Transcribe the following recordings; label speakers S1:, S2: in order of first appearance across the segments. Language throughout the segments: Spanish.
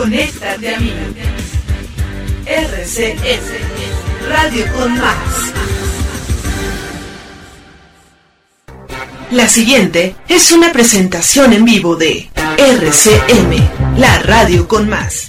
S1: Conéctate a mí. RCS, Radio con Más. La siguiente es una presentación en vivo de RCM, la radio con más.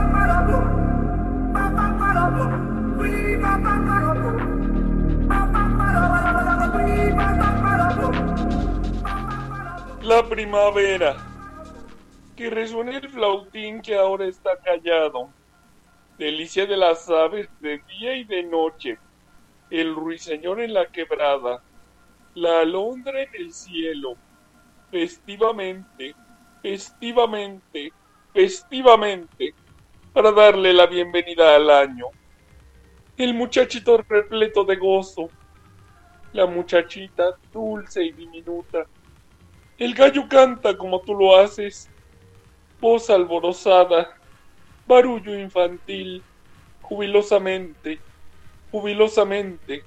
S2: La primavera. Que resuene el flautín que ahora está callado. Delicia de las aves de día y de noche. El ruiseñor en la quebrada la alondra en el cielo, festivamente, festivamente, festivamente, para darle la bienvenida al año. El muchachito repleto de gozo, la muchachita dulce y diminuta. El gallo canta como tú lo haces, voz alborozada, barullo infantil, jubilosamente, jubilosamente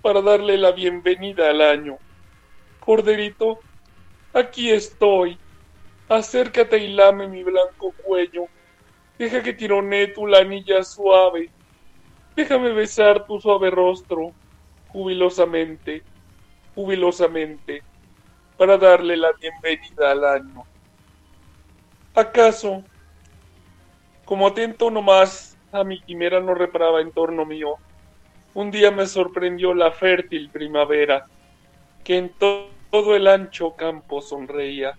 S2: para darle la bienvenida al año. Corderito, aquí estoy. Acércate y lame mi blanco cuello. Deja que tironee tu lanilla suave. Déjame besar tu suave rostro, jubilosamente, jubilosamente, para darle la bienvenida al año. ¿Acaso, como atento nomás a mi quimera no reparaba en torno mío, un día me sorprendió la fértil primavera, que en todo el ancho campo sonreía.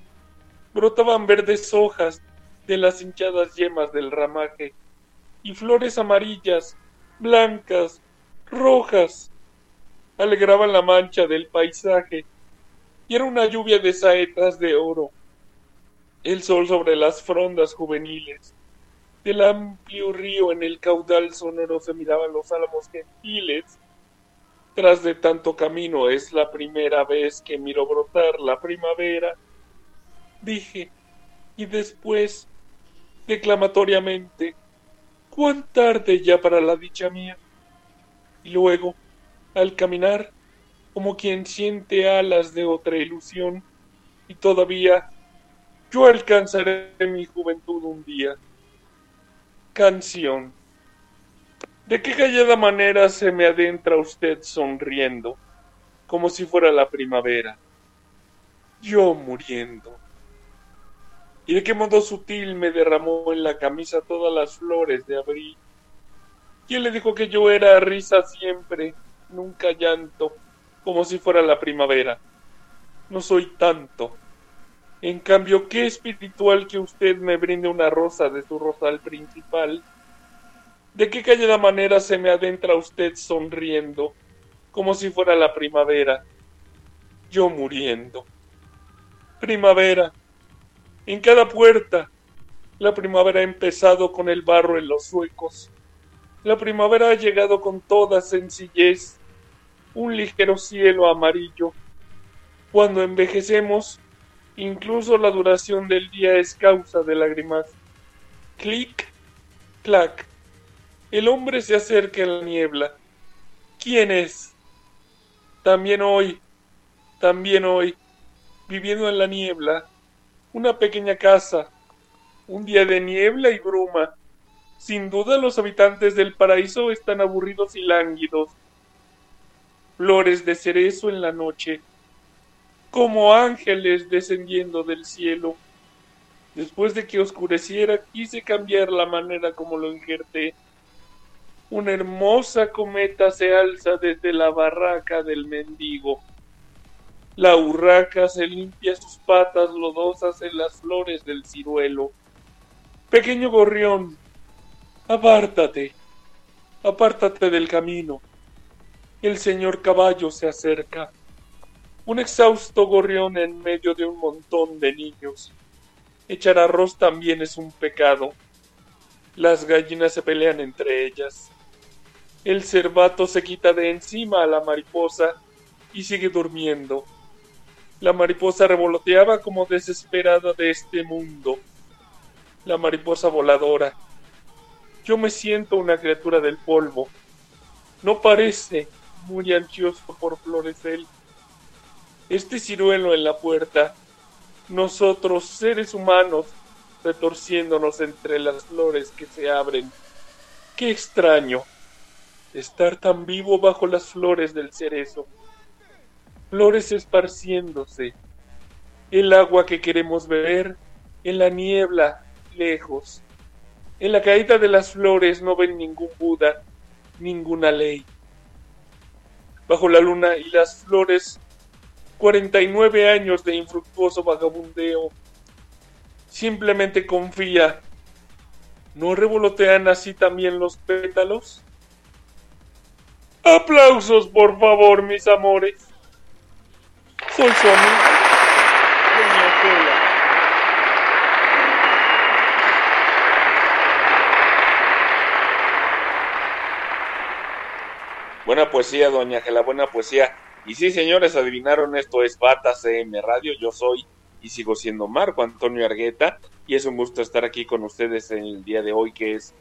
S2: Brotaban verdes hojas de las hinchadas yemas del ramaje, y flores amarillas, blancas, rojas, alegraban la mancha del paisaje, y era una lluvia de saetas de oro. El sol sobre las frondas juveniles, del amplio río en el caudal sonoro se miraban los álamos gentiles. Tras de tanto camino es la primera vez que miro brotar la primavera. Dije, y después, declamatoriamente, cuán tarde ya para la dicha mía. Y luego, al caminar, como quien siente alas de otra ilusión, y todavía yo alcanzaré mi juventud un día canción. ¿De qué callada manera se me adentra usted sonriendo, como si fuera la primavera? Yo muriendo. ¿Y de qué modo sutil me derramó en la camisa todas las flores de abril? ¿Quién le dijo que yo era risa siempre, nunca llanto, como si fuera la primavera? No soy tanto. En cambio, qué espiritual que usted me brinde una rosa de su rosal principal. De qué callada manera se me adentra usted sonriendo, como si fuera la primavera, yo muriendo. Primavera. En cada puerta. La primavera ha empezado con el barro en los huecos. La primavera ha llegado con toda sencillez, un ligero cielo amarillo. Cuando envejecemos, Incluso la duración del día es causa de lágrimas. Clic, clac. El hombre se acerca en la niebla. ¿Quién es? También hoy, también hoy, viviendo en la niebla, una pequeña casa, un día de niebla y bruma. Sin duda los habitantes del paraíso están aburridos y lánguidos. Flores de cerezo en la noche, como ángeles descendiendo del cielo. Después de que oscureciera, quise cambiar la manera como lo injerté. Una hermosa cometa se alza desde la barraca del mendigo. La urraca se limpia sus patas lodosas en las flores del ciruelo. Pequeño gorrión, apártate, apártate del camino. El señor caballo se acerca un exhausto gorrión en medio de un montón de niños.
S3: Echar arroz también es un pecado. Las gallinas se pelean entre ellas. El cervato se quita de encima a la mariposa y sigue durmiendo. La mariposa revoloteaba como desesperada de este mundo. La mariposa voladora. Yo me siento una criatura del polvo. No parece muy ansioso por florecer. Este ciruelo en la puerta. Nosotros, seres humanos, retorciéndonos entre las flores que se abren. Qué extraño estar tan vivo bajo las flores del cerezo flores esparciéndose, el agua que queremos beber en la niebla lejos. En la caída de las flores no ven ningún Buda, ninguna ley. Bajo la luna y las flores, 49 años de infructuoso vagabundeo. Simplemente confía. ¿No revolotean así también los pétalos? Aplausos, por favor, mis amores. Soy su Buena poesía, doña Ángela, buena poesía. Y sí, señores, adivinaron esto es Bata CM Radio. Yo soy y sigo siendo Marco Antonio Argueta y es un gusto estar aquí con ustedes en el día de hoy que es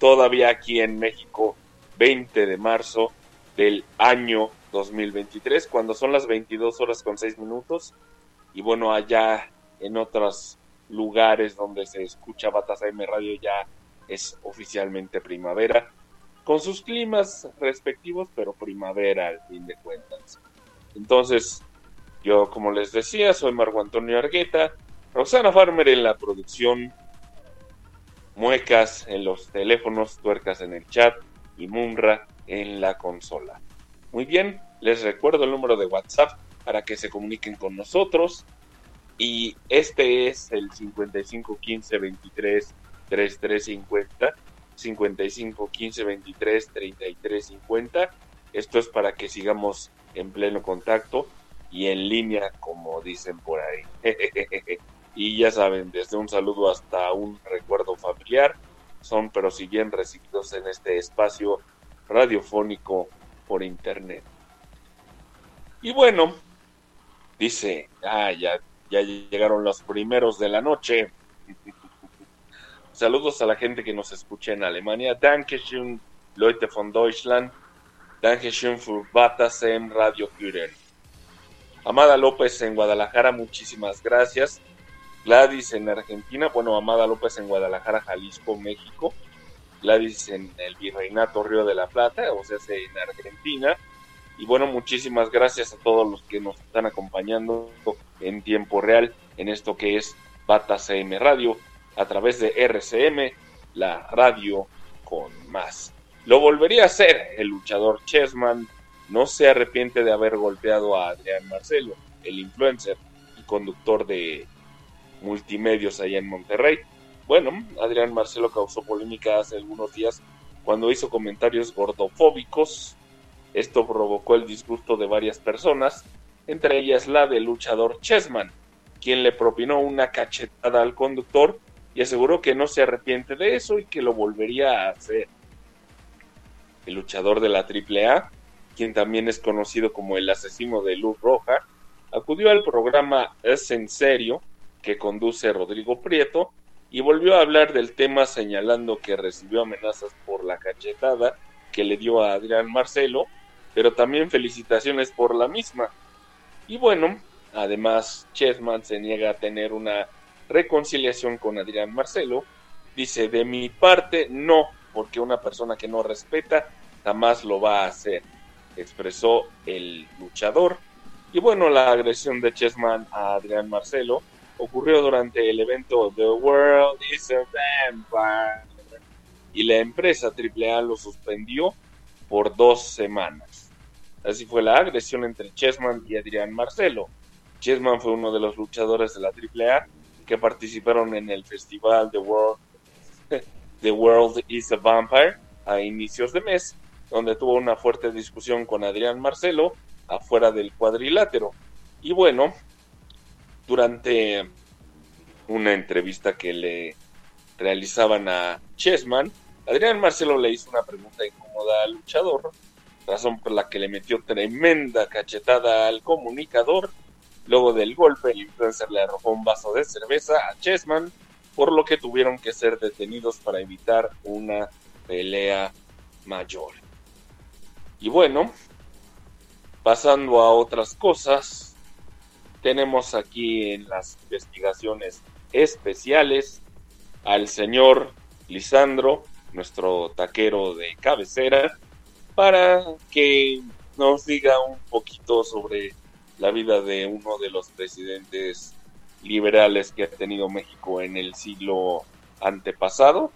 S3: todavía aquí en México 20 de marzo del año 2023, cuando son las 22 horas con 6 minutos. Y bueno, allá en otros lugares donde se escucha Batas AM Radio ya es oficialmente primavera, con sus climas respectivos, pero primavera al fin de cuentas. Entonces, yo como les decía, soy Marco Antonio Argueta, Rosana Farmer en la producción, muecas en los teléfonos, tuercas en el chat y Mumra en la consola. Muy bien, les recuerdo el número de WhatsApp para que se comuniquen con nosotros. Y este es el 55 15 23 33 50. 55 15 23 33 50. Esto es para que sigamos en pleno contacto y en línea, como dicen por ahí. y ya saben, desde un saludo hasta un recuerdo familiar, son pero si bien recibidos en este espacio radiofónico por internet. Y bueno, dice, ah, ya, ya llegaron los primeros de la noche. Saludos a la gente que nos escucha en Alemania. Dankeschön, Leute von Deutschland. Dankeschön für en Radio Führer. Amada López en Guadalajara, muchísimas gracias. Gladys en Argentina, bueno, Amada López en Guadalajara, Jalisco, México. Gladys en el Virreinato Río de la Plata, o sea, en Argentina. Y bueno, muchísimas gracias a todos los que nos están acompañando en tiempo real en esto que es Bata CM Radio a través de RCM, la radio con más. Lo volvería a hacer el luchador Chessman. No se arrepiente de haber golpeado a Adrián Marcelo, el influencer y conductor de multimedios allá en Monterrey. Bueno, Adrián Marcelo causó polémica hace algunos días cuando hizo comentarios gordofóbicos esto provocó el disgusto de varias personas, entre ellas la del luchador Chessman, quien le propinó una cachetada al conductor y aseguró que no se arrepiente de eso y que lo volvería a hacer. El luchador de la AAA, quien también es conocido como el asesino de luz roja, acudió al programa Es en serio que conduce Rodrigo Prieto y volvió a hablar del tema señalando que recibió amenazas por la cachetada que le dio a Adrián Marcelo pero también felicitaciones por la misma. Y bueno, además Chessman se niega a tener una reconciliación con Adrián Marcelo. Dice, de mi parte, no, porque una persona que no respeta jamás lo va a hacer, expresó el luchador. Y bueno, la agresión de Chessman a Adrián Marcelo ocurrió durante el evento The World is a Vampire y la empresa AAA lo suspendió por dos semanas. Así fue la agresión entre Chessman y Adrián Marcelo. Chessman fue uno de los luchadores de la AAA que participaron en el festival The World, The World is a Vampire a inicios de mes, donde tuvo una fuerte discusión con Adrián Marcelo afuera del cuadrilátero. Y bueno, durante
S2: una entrevista que le realizaban a Chessman, Adrián Marcelo le hizo una pregunta incómoda al luchador, razón por la que le metió tremenda cachetada al comunicador. Luego del golpe, el influencer le arrojó un vaso de cerveza a Chessman, por lo que tuvieron que ser detenidos para evitar una pelea mayor. Y bueno, pasando a otras cosas, tenemos aquí en las investigaciones especiales al señor Lisandro, nuestro taquero de cabecera, para que nos diga un poquito sobre la vida de uno de los presidentes liberales que ha tenido México en el siglo antepasado.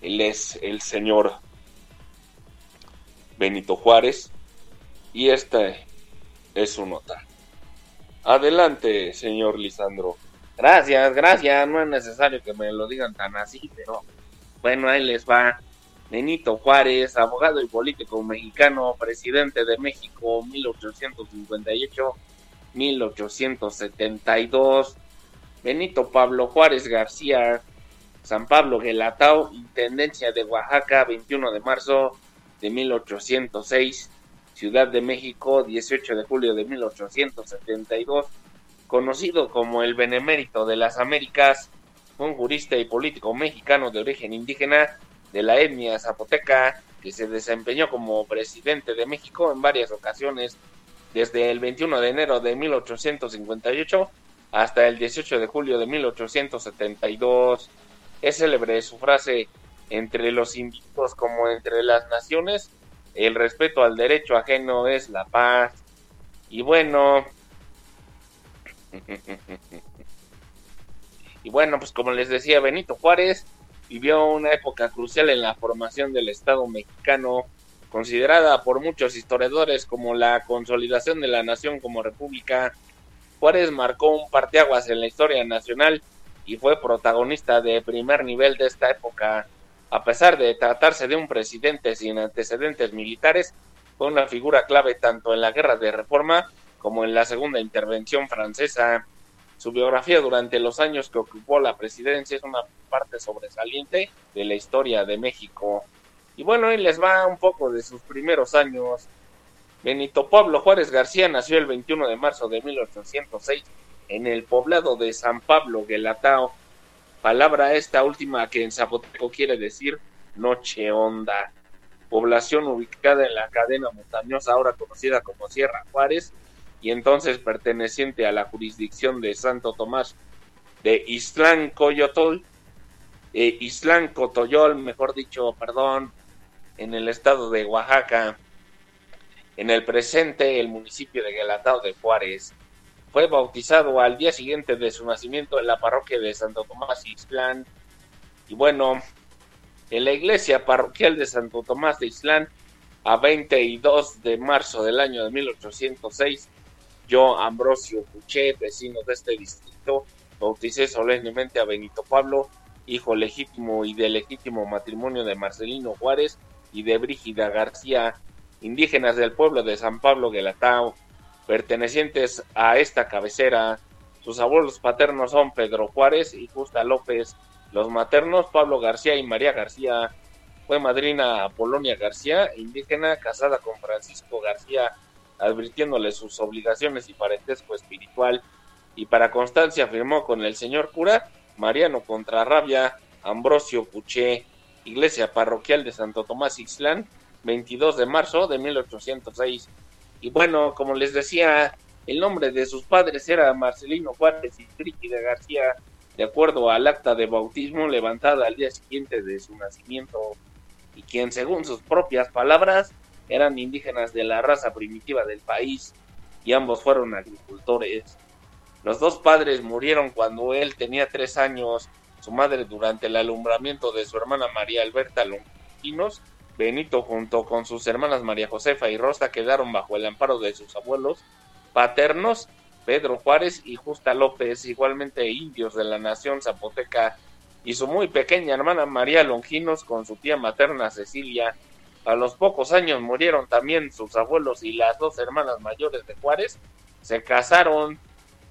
S2: Él es el señor Benito Juárez y esta es su nota. Adelante, señor Lisandro.
S3: Gracias, gracias. No es necesario que me lo digan tan así, pero bueno, ahí les va. Benito Juárez, abogado y político mexicano, presidente de México 1858-1872. Benito Pablo Juárez García, San Pablo Gelatao, Intendencia de Oaxaca, 21 de marzo de 1806. Ciudad de México, 18 de julio de 1872 conocido como el Benemérito de las Américas, un jurista y político mexicano de origen indígena de la etnia zapoteca, que se desempeñó como presidente de México en varias ocasiones, desde el 21 de enero de 1858 hasta el 18 de julio de 1872. Es célebre su frase entre los individuos como entre las naciones, el respeto al derecho ajeno es la paz. Y bueno, y bueno, pues como les decía, Benito Juárez vivió una época crucial en la formación del Estado mexicano, considerada por muchos historiadores como la consolidación de la nación como república. Juárez marcó un parteaguas en la historia nacional y fue protagonista de primer nivel de esta época. A pesar de tratarse de un presidente sin antecedentes militares, fue una figura clave tanto en la guerra de reforma como en la segunda intervención francesa. Su biografía durante los años que ocupó la presidencia es una parte sobresaliente de la historia de México. Y bueno, ahí les va un poco de sus primeros años. Benito Pablo Juárez García nació el 21 de marzo de 1806 en el poblado de San Pablo Guelatao. Palabra esta última que en zapoteco quiere decir noche honda. Población ubicada en la cadena montañosa ahora conocida como Sierra Juárez, y entonces perteneciente a la jurisdicción de Santo Tomás de Islán Coyotol, eh, Islán Cotoyol, mejor dicho, perdón, en el estado de Oaxaca. En el presente, el municipio de Guelatao de Juárez fue bautizado al día siguiente de su nacimiento en la parroquia de Santo Tomás Islán. Y bueno, en la iglesia parroquial de Santo Tomás de Islán, a 22 de marzo del año de 1806, yo, Ambrosio Puché, vecino de este distrito, bauticé solemnemente a Benito Pablo, hijo legítimo y de legítimo matrimonio de Marcelino Juárez y de Brígida García, indígenas del pueblo de San Pablo Guelatao, pertenecientes a esta cabecera. Sus abuelos paternos son Pedro Juárez y Justa López, los maternos Pablo García y María García. Fue madrina Apolonia García, indígena casada con Francisco García advirtiéndole sus obligaciones y parentesco espiritual, y para constancia firmó con el señor cura Mariano Contrarrabia, Ambrosio Puché, iglesia parroquial de Santo Tomás Ixlán, 22 de marzo de 1806. Y bueno, como les decía, el nombre de sus padres era Marcelino Juárez y Tríquida García, de acuerdo al acta de bautismo levantada al día siguiente de su nacimiento, y quien según sus propias palabras eran indígenas de la raza primitiva del país y ambos fueron agricultores. Los dos padres murieron cuando él tenía tres años, madre durante el alumbramiento de su hermana María Alberta Longinos, Benito junto con sus hermanas María Josefa y Rosa quedaron bajo el amparo de sus abuelos paternos, Pedro Juárez y Justa López, igualmente indios de la nación zapoteca, y su muy pequeña hermana María Longinos con su tía materna Cecilia, a los pocos años murieron también sus abuelos y las dos hermanas mayores de Juárez. Se casaron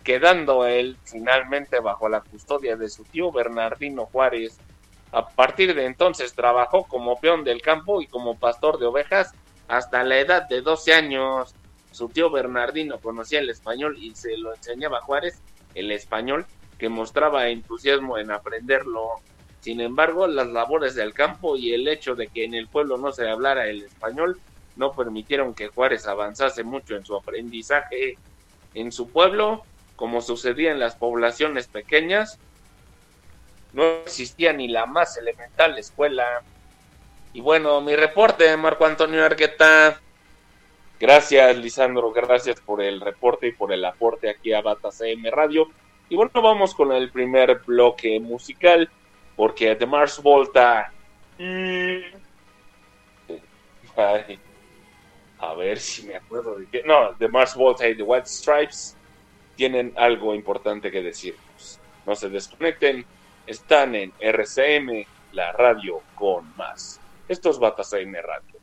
S3: quedando él finalmente bajo la custodia de su tío Bernardino Juárez. A partir de entonces trabajó como peón del campo y como pastor de ovejas hasta la edad de 12 años. Su tío Bernardino conocía el español y se lo enseñaba Juárez, el español, que mostraba entusiasmo en aprenderlo. Sin embargo, las labores del campo y el hecho de que en el pueblo no se hablara el español no permitieron que Juárez avanzase mucho en su aprendizaje. En su pueblo, como sucedía en las poblaciones pequeñas, no existía ni la más elemental escuela. Y bueno, mi reporte, Marco Antonio Argueta. Gracias, Lisandro, gracias por el reporte y por el aporte aquí a Bata CM Radio. Y bueno, vamos con el primer bloque musical, porque The Mars Volta. a ver si me acuerdo de qué. No, The Mars Volta y The White Stripes tienen algo importante que decirnos. No se desconecten, están en RCM, la radio con más. Esto es Bata CM Radio.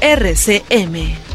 S1: RCM.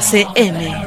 S4: RCM.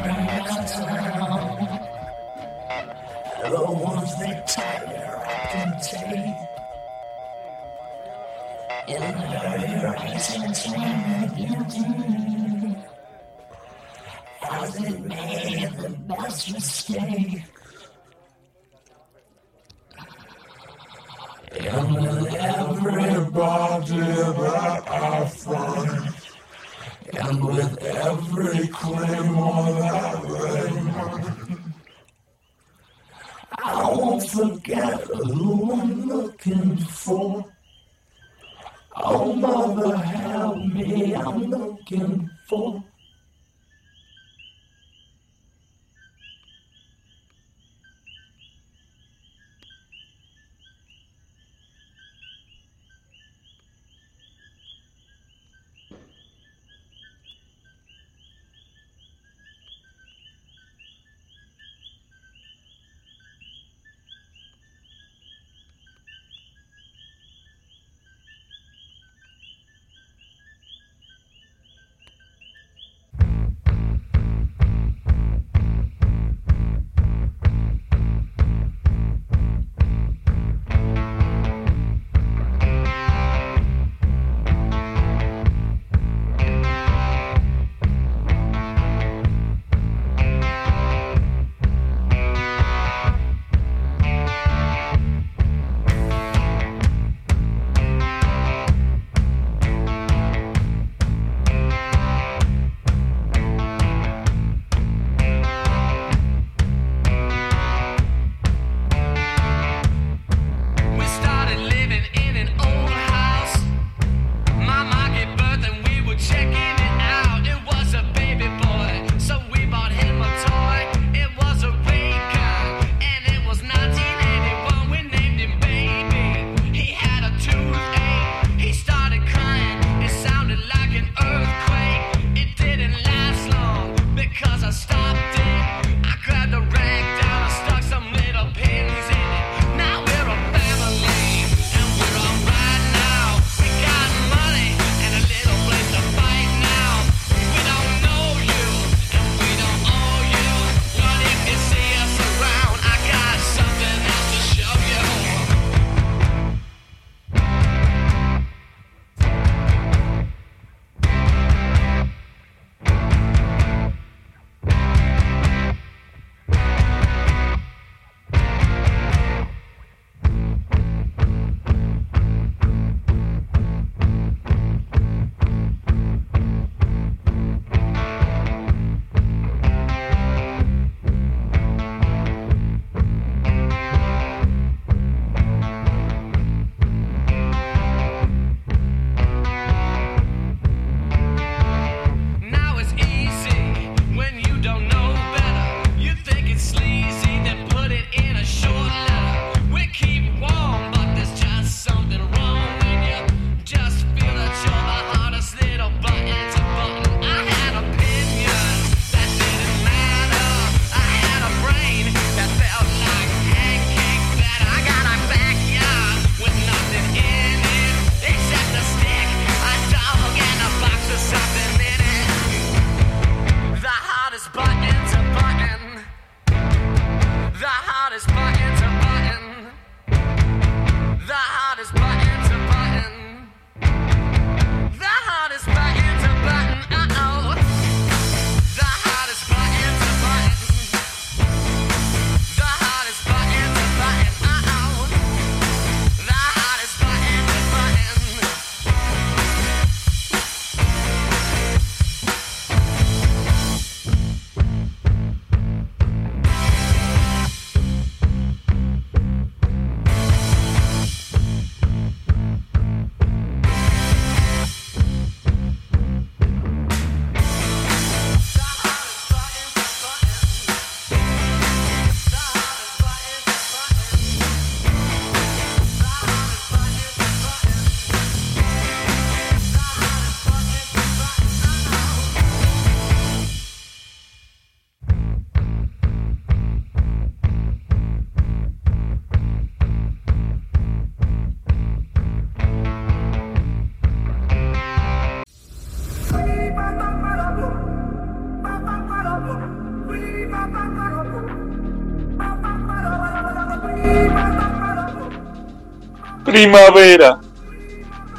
S2: Primavera.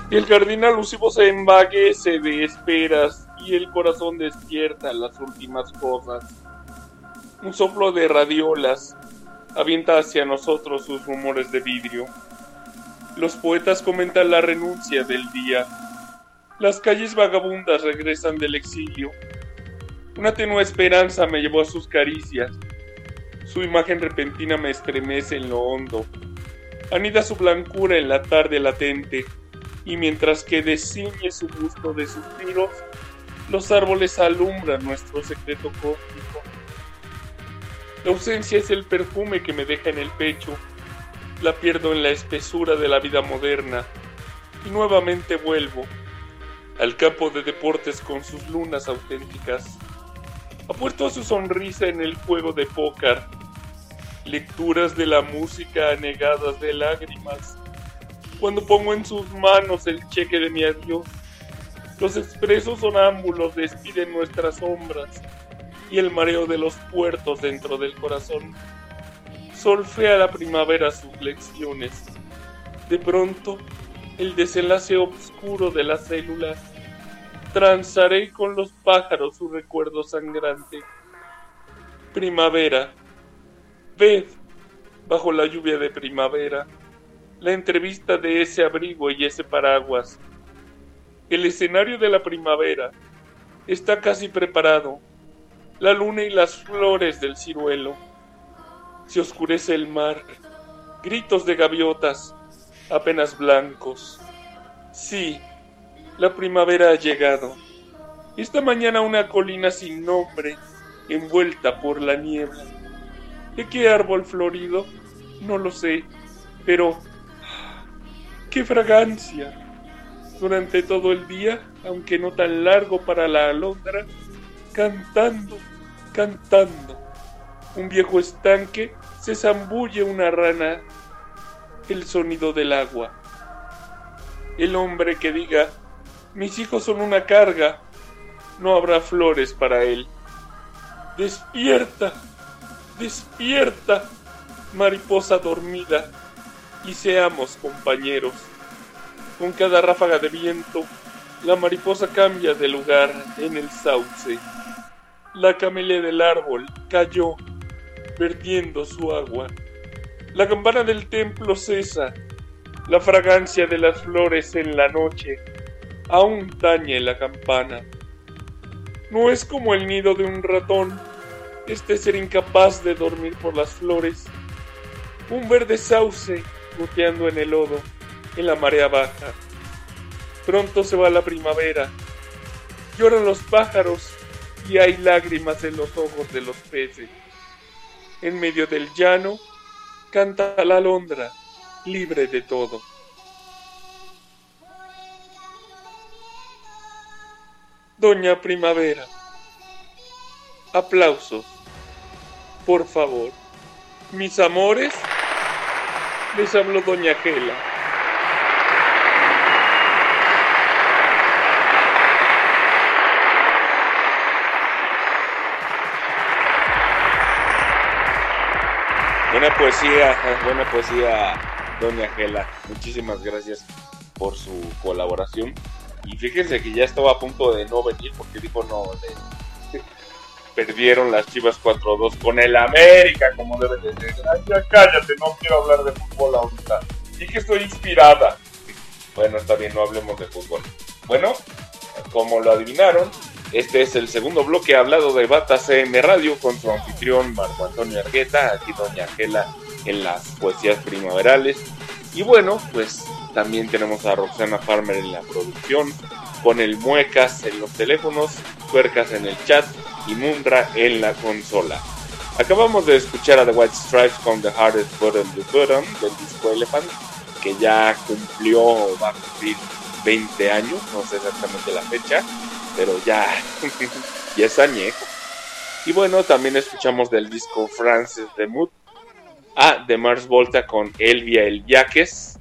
S2: El jardín alusivo se embaguece de esperas y el corazón despierta las últimas cosas. Un soplo de radiolas avienta hacia nosotros sus rumores de vidrio. Los poetas comentan la renuncia del día. Las calles vagabundas regresan del exilio. Una tenue esperanza me llevó a sus caricias. Su imagen repentina me estremece en lo hondo. Anida su blancura en la tarde latente, y mientras que desciñe su busto de suspiros, los árboles alumbran nuestro secreto cósmico. La ausencia es el perfume que me deja en el pecho. La pierdo en la espesura de la vida moderna y nuevamente vuelvo al campo de deportes con sus lunas auténticas. Apuesto a su sonrisa en el juego de póker, lecturas de la música anegadas de lágrimas. Cuando pongo en sus manos el cheque de mi adiós, los expresos sonámbulos despiden nuestras sombras y el mareo de los puertos dentro del corazón. Solfea la primavera sus lecciones. De pronto, el desenlace oscuro de la célula. Transaré con los pájaros su recuerdo sangrante. Primavera. Ved, bajo la lluvia de primavera, la entrevista de ese abrigo y ese paraguas. El escenario de la primavera está casi preparado. La luna y las flores del ciruelo. Se oscurece el mar. Gritos de gaviotas, apenas blancos. Sí, la primavera ha llegado. Esta mañana una colina sin nombre, envuelta por la niebla. ¿De qué árbol florido? No lo sé, pero ¡qué fragancia! Durante todo el día, aunque no tan largo para la alondra, cantando, cantando. Un viejo estanque se zambulle una rana, el sonido del agua. El hombre que diga, mis hijos son una carga, no habrá flores para él. Despierta, despierta, mariposa dormida, y seamos compañeros. Con cada ráfaga de viento, la mariposa cambia de lugar en el sauce. La camelia del árbol cayó, vertiendo su agua. La campana del templo cesa. La fragancia de las flores en la noche aún tañe la campana. No es como el nido de un ratón, este ser incapaz de dormir por las flores. Un verde sauce goteando en el lodo, en la marea baja. Pronto se va la primavera. Lloran los pájaros y hay lágrimas en los ojos de los peces. En medio del llano canta la alondra, libre de todo. Doña Primavera. Aplausos. Por favor. Mis amores. Les habló Doña Gela.
S3: Buena poesía, buena poesía, doña Gela. Muchísimas gracias por su colaboración. Y fíjense que ya estaba a punto de no venir porque dijo no, de- perdieron las Chivas 4-2 con el América, como debe de ser. Ay, ya cállate, no quiero hablar de fútbol ahorita. Y que estoy inspirada. Bueno, está bien, no hablemos de fútbol. Bueno, como lo adivinaron, este es el segundo bloque hablado de Bata CM Radio con su anfitrión Marco Antonio Argueta, aquí Doña Angela en las poesías primaverales. Y bueno, pues también tenemos a Roxana Farmer en la producción, con el Muecas en los teléfonos, Tuercas en el chat y Mundra en la consola. Acabamos de escuchar a The White Stripes con The Hardest Button the Button del disco Elephant, que ya cumplió, va a cumplir 20 años, no sé exactamente la fecha, pero ya, ya es añejo. Y bueno, también escuchamos del disco Francis de Mood a The Mars Volta con Elvia El Yaques.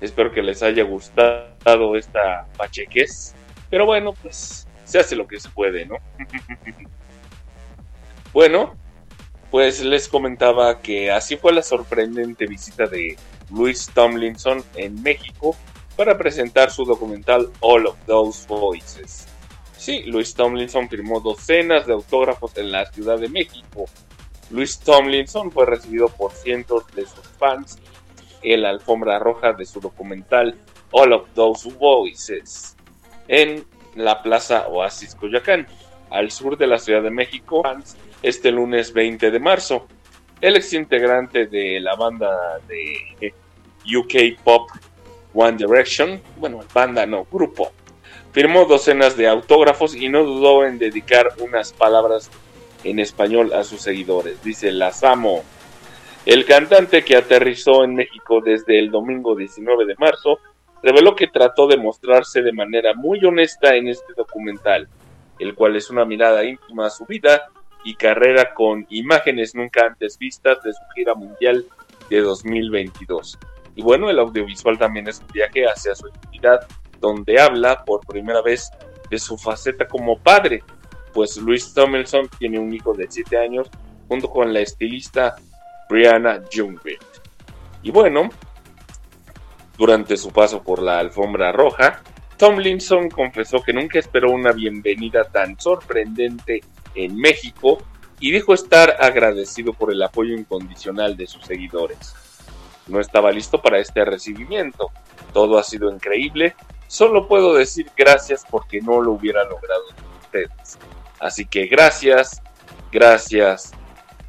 S3: Espero que les haya gustado esta pacheques. Pero bueno, pues se hace lo que se puede, ¿no? bueno, pues les comentaba que así fue la sorprendente visita de Luis Tomlinson en México para presentar su documental All of Those Voices. Sí, Luis Tomlinson firmó docenas de autógrafos en la Ciudad de México. Luis Tomlinson fue recibido por cientos de sus fans el alfombra roja de su documental All of Those Voices en la Plaza Oasis Coyoacán, al sur de la Ciudad de México, este lunes 20 de marzo. El ex integrante de la banda de UK Pop One Direction, bueno, banda no, grupo, firmó docenas de autógrafos y no dudó en dedicar unas palabras en español a sus seguidores. Dice, las amo. El cantante que aterrizó en México desde el domingo 19 de marzo reveló que trató de mostrarse de manera muy honesta en este documental, el cual es una mirada íntima a su vida y carrera con imágenes nunca antes vistas de su gira mundial de 2022. Y bueno, el audiovisual también es un viaje hacia su intimidad, donde habla por primera vez de su faceta como padre, pues Luis Tomlinson tiene un hijo de 7 años junto con la estilista Brianna Jungwirth. Y bueno, durante su paso por la alfombra roja, Tomlinson confesó que nunca esperó una bienvenida tan sorprendente en México y dijo estar agradecido por el apoyo incondicional de sus seguidores. No estaba listo para este recibimiento. Todo ha sido increíble. Solo puedo decir gracias porque no lo hubiera logrado con ustedes. Así que gracias, gracias,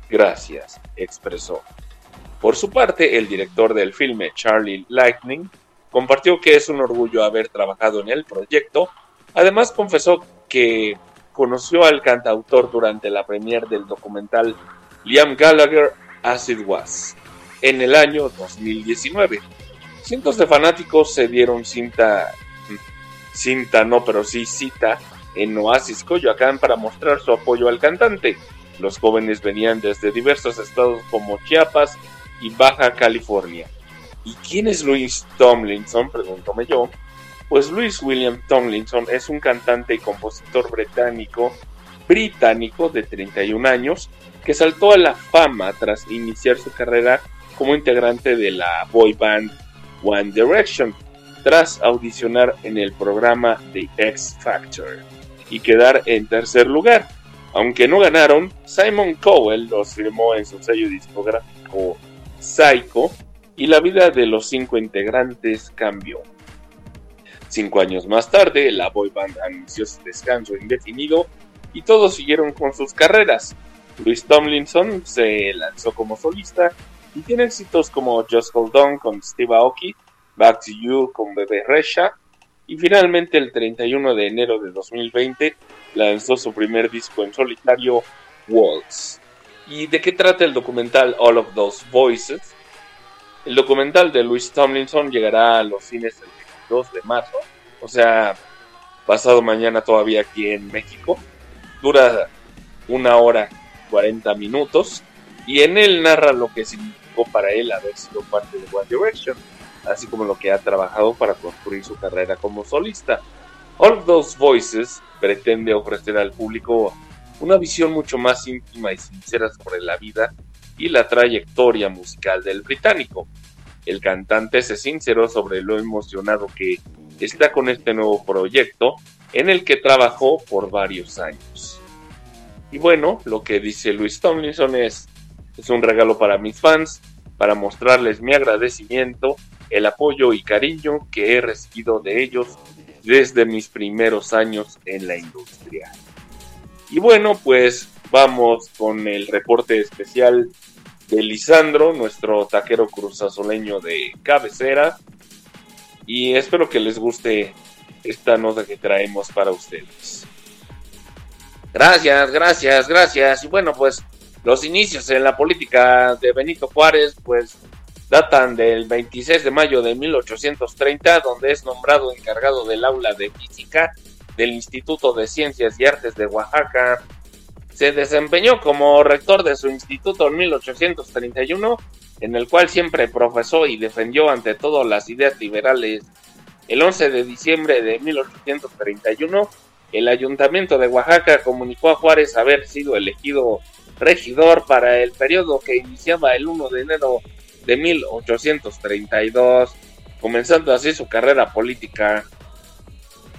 S3: gracias, expresó. Por su parte, el director del filme, Charlie Lightning, compartió que es un orgullo haber trabajado en el proyecto. Además, confesó que conoció al cantautor durante la premiere del documental Liam Gallagher As It Was en el año 2019. Cientos de fanáticos se dieron cinta, cinta no, pero sí cita en Oasis Coyoacán para mostrar su apoyo al cantante. Los jóvenes venían desde diversos estados como Chiapas y Baja California. ¿Y quién es Luis Tomlinson? Pregúntame yo. Pues Luis William Tomlinson es un cantante y compositor británico, británico de 31 años que saltó a la fama tras iniciar su carrera como integrante de la boy band One Direction, tras audicionar en el programa The X Factor y quedar en tercer lugar. Aunque no ganaron, Simon Cowell los firmó en su sello discográfico Psycho y la vida de los cinco integrantes cambió. Cinco años más tarde, la boy band anunció su descanso indefinido y todos siguieron con sus carreras. Luis Tomlinson se lanzó como solista y tiene éxitos como Just Hold On con Steve Aoki, Back to You con Bebe Resha y finalmente el 31 de enero de 2020 lanzó su primer disco en solitario, Waltz. ¿Y de qué trata el documental All of Those Voices? El documental de Luis Tomlinson llegará a los cines el 22 de marzo, o sea, pasado mañana todavía aquí en México. Dura una hora 40 minutos y en él narra lo que significó para él haber sido parte de One Direction, así como lo que ha trabajado para construir su carrera como solista. All of Those Voices pretende ofrecer al público una visión mucho más íntima y sincera sobre la vida y la trayectoria musical del británico. El cantante se sinceró sobre lo emocionado que está con este nuevo proyecto en el que trabajó por varios años. Y bueno, lo que dice Luis Tomlinson es, es un regalo para mis fans, para mostrarles mi agradecimiento, el apoyo y cariño que he recibido de ellos desde mis primeros años en la industria. Y bueno, pues vamos con el reporte especial de Lisandro, nuestro taquero cruzazoleño de cabecera. Y espero que les guste esta nota que traemos para ustedes. Gracias, gracias, gracias. Y bueno, pues los inicios en la política de Benito Juárez, pues datan del 26 de mayo de 1830, donde es nombrado encargado del aula de física del Instituto de Ciencias y Artes de Oaxaca. Se desempeñó como rector de su instituto en 1831, en el cual siempre profesó y defendió ante todo las ideas liberales. El 11 de diciembre de 1831, el ayuntamiento de Oaxaca comunicó a Juárez haber sido elegido regidor para el periodo que iniciaba el 1 de enero de 1832, comenzando así su carrera política.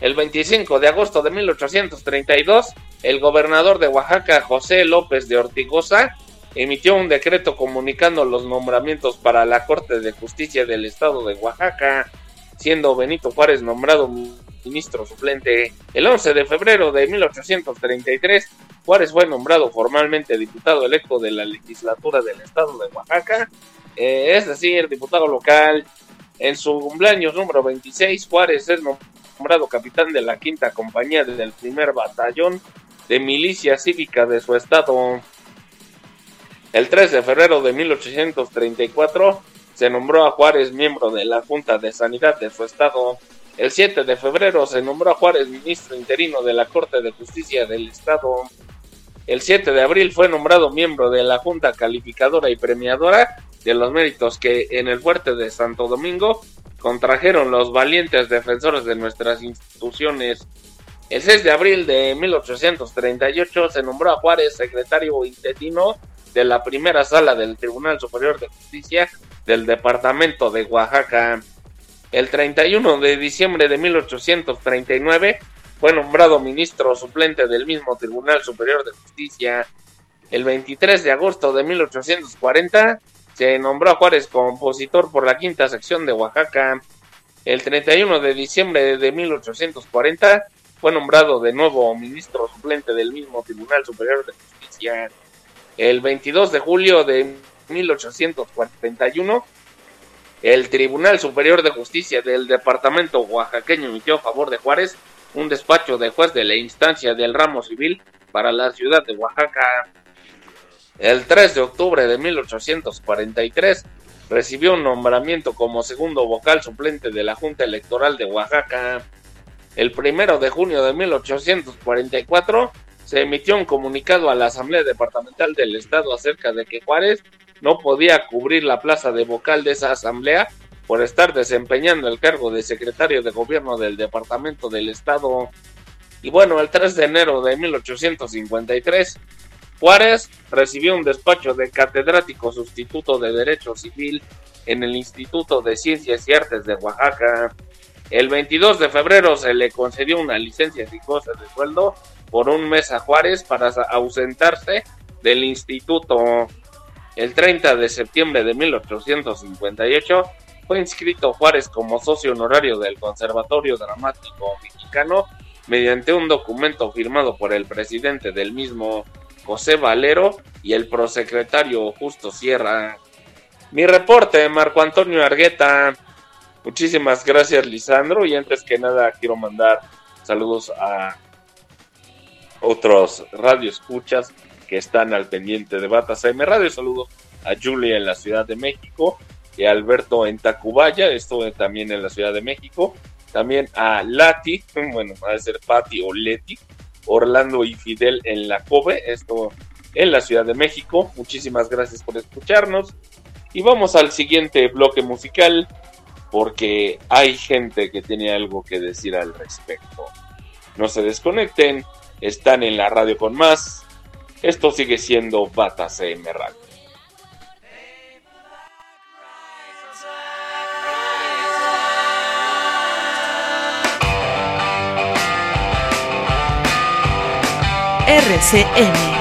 S3: El 25 de agosto de 1832, el gobernador de Oaxaca, José López de Ortigoza, emitió un decreto comunicando los nombramientos para la Corte de Justicia del Estado de Oaxaca, siendo Benito Juárez nombrado ministro suplente. El 11 de febrero de 1833, Juárez fue nombrado formalmente diputado electo de la legislatura del Estado de Oaxaca, eh, es decir, diputado local. En su cumpleaños número 26, Juárez es nombrado capitán de la quinta compañía del primer batallón de milicia cívica de su estado. El 3 de febrero de 1834 se nombró a Juárez miembro de la Junta de Sanidad de su estado. El 7 de febrero se nombró a Juárez ministro interino de la Corte de Justicia del Estado. El 7 de abril fue nombrado miembro de la Junta Calificadora y Premiadora de los méritos que en el fuerte de Santo Domingo contrajeron los valientes defensores de nuestras instituciones. El 6 de abril de 1838 se nombró a Juárez secretario interino de la primera sala del Tribunal Superior de Justicia del Departamento de Oaxaca. El 31 de diciembre de 1839 fue nombrado ministro suplente del mismo Tribunal Superior de Justicia. El 23 de agosto de 1840 se nombró a Juárez compositor por la quinta sección de Oaxaca. El 31 de diciembre de 1840 fue nombrado de nuevo ministro suplente del mismo Tribunal Superior de Justicia. El 22 de julio de 1841, el Tribunal Superior de Justicia del Departamento Oaxaqueño emitió a favor de Juárez un despacho de juez de la instancia del ramo civil para la ciudad de Oaxaca. El 3 de octubre de 1843 recibió un nombramiento como segundo vocal suplente de la Junta Electoral de Oaxaca. El 1 de junio de 1844 se emitió un comunicado a la Asamblea Departamental del Estado acerca de que Juárez no podía cubrir la plaza de vocal de esa asamblea por estar desempeñando el cargo de secretario de gobierno del Departamento del Estado. Y bueno, el 3 de enero de 1853, Juárez recibió un despacho de catedrático sustituto de Derecho Civil en el Instituto de Ciencias y Artes de Oaxaca. El 22 de febrero se le concedió una licencia sin goce de sueldo por un mes a Juárez para ausentarse del instituto. El 30 de septiembre de 1858 fue inscrito Juárez como socio honorario del Conservatorio Dramático Mexicano mediante un documento firmado por el presidente del mismo, José Valero, y el prosecretario Justo Sierra. Mi reporte, Marco Antonio Argueta. Muchísimas gracias, Lisandro. Y antes que nada, quiero mandar saludos a otros radioescuchas que están al pendiente de Batas AM Radio. Saludos a Julia en la Ciudad de México y a Alberto en Tacubaya, esto también en la Ciudad de México. También a Lati, bueno, va a ser Patti o Leti, Orlando y Fidel en la Cove, esto en la Ciudad de México. Muchísimas gracias por escucharnos. Y vamos al siguiente bloque musical, porque hay gente que tiene algo que decir al respecto. No se desconecten, están en la radio con más. Esto sigue siendo Bata CM Radio.
S1: RCM.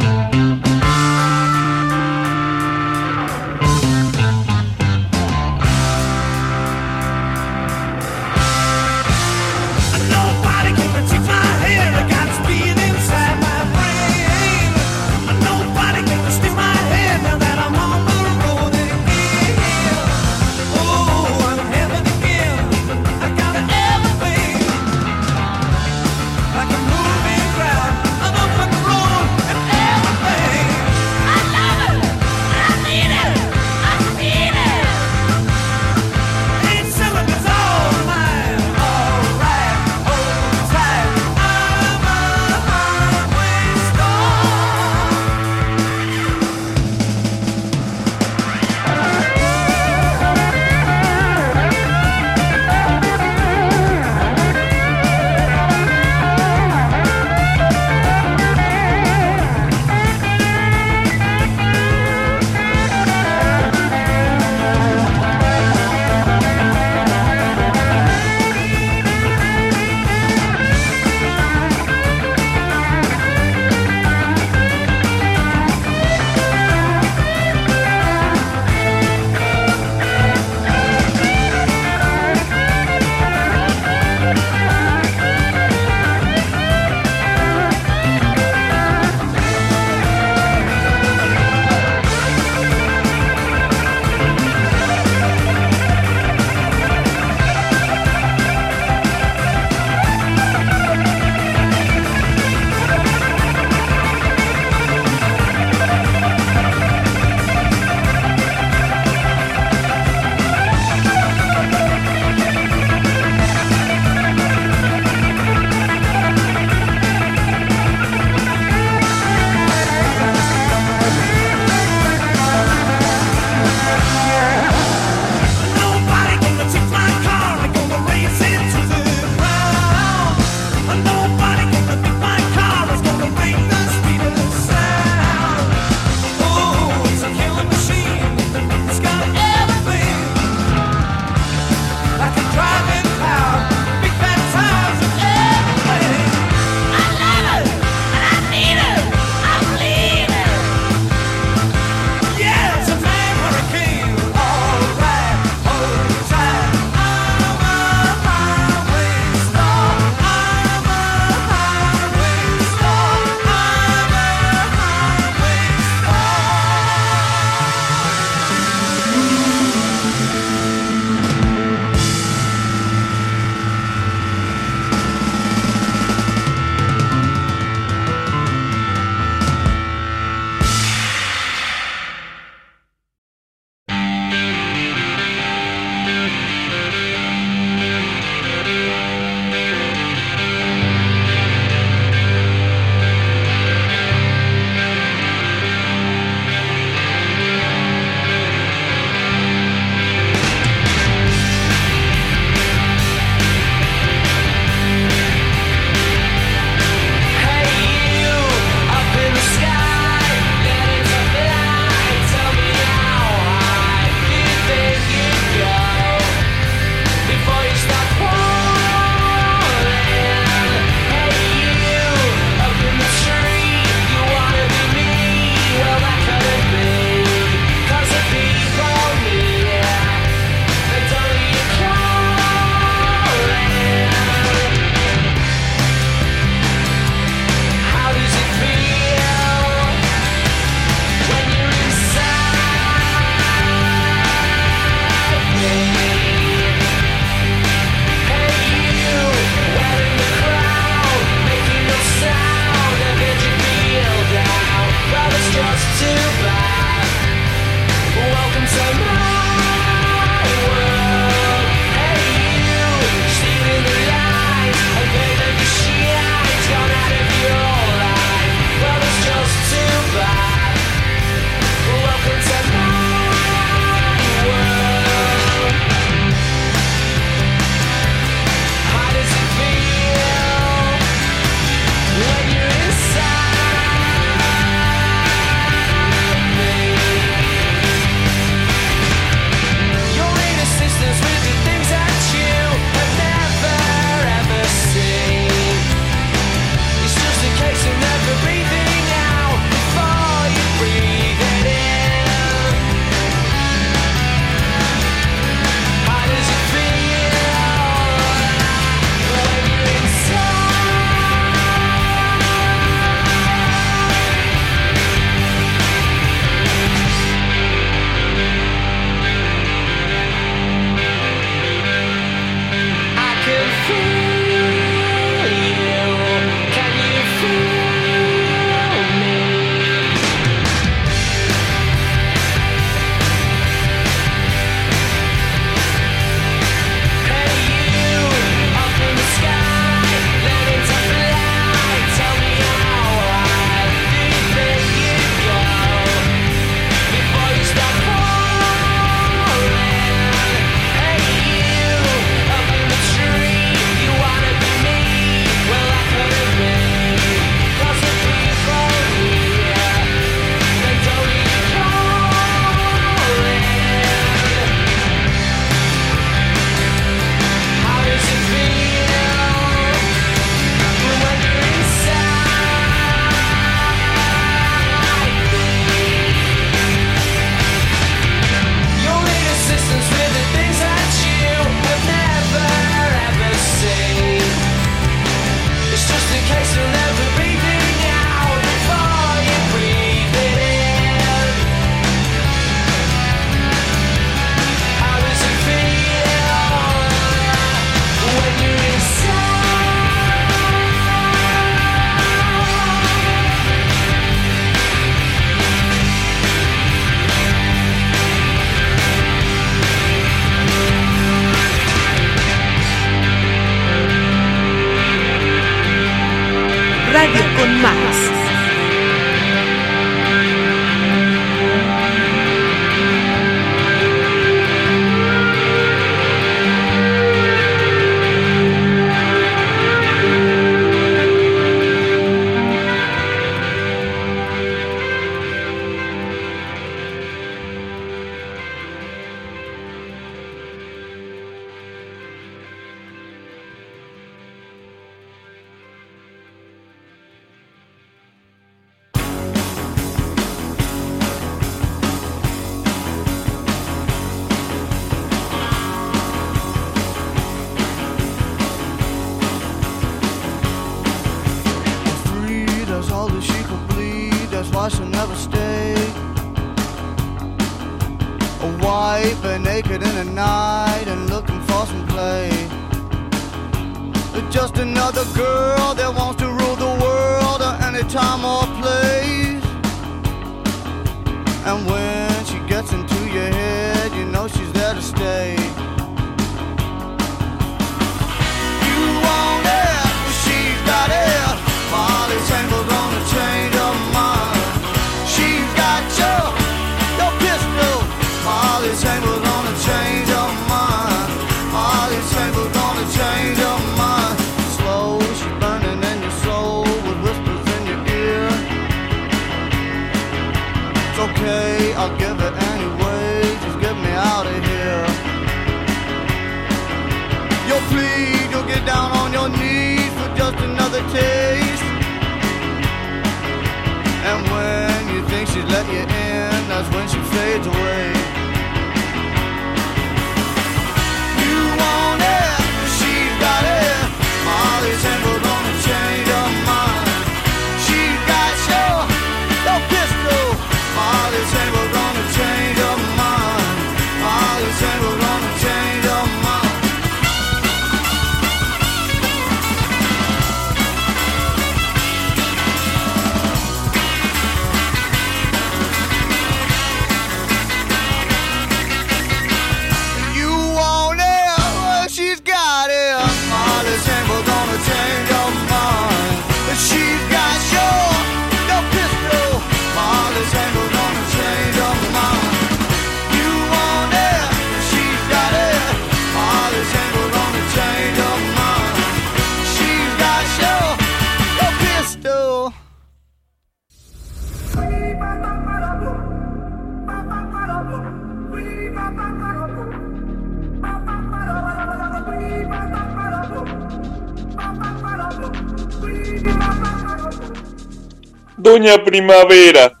S2: Doña Primavera.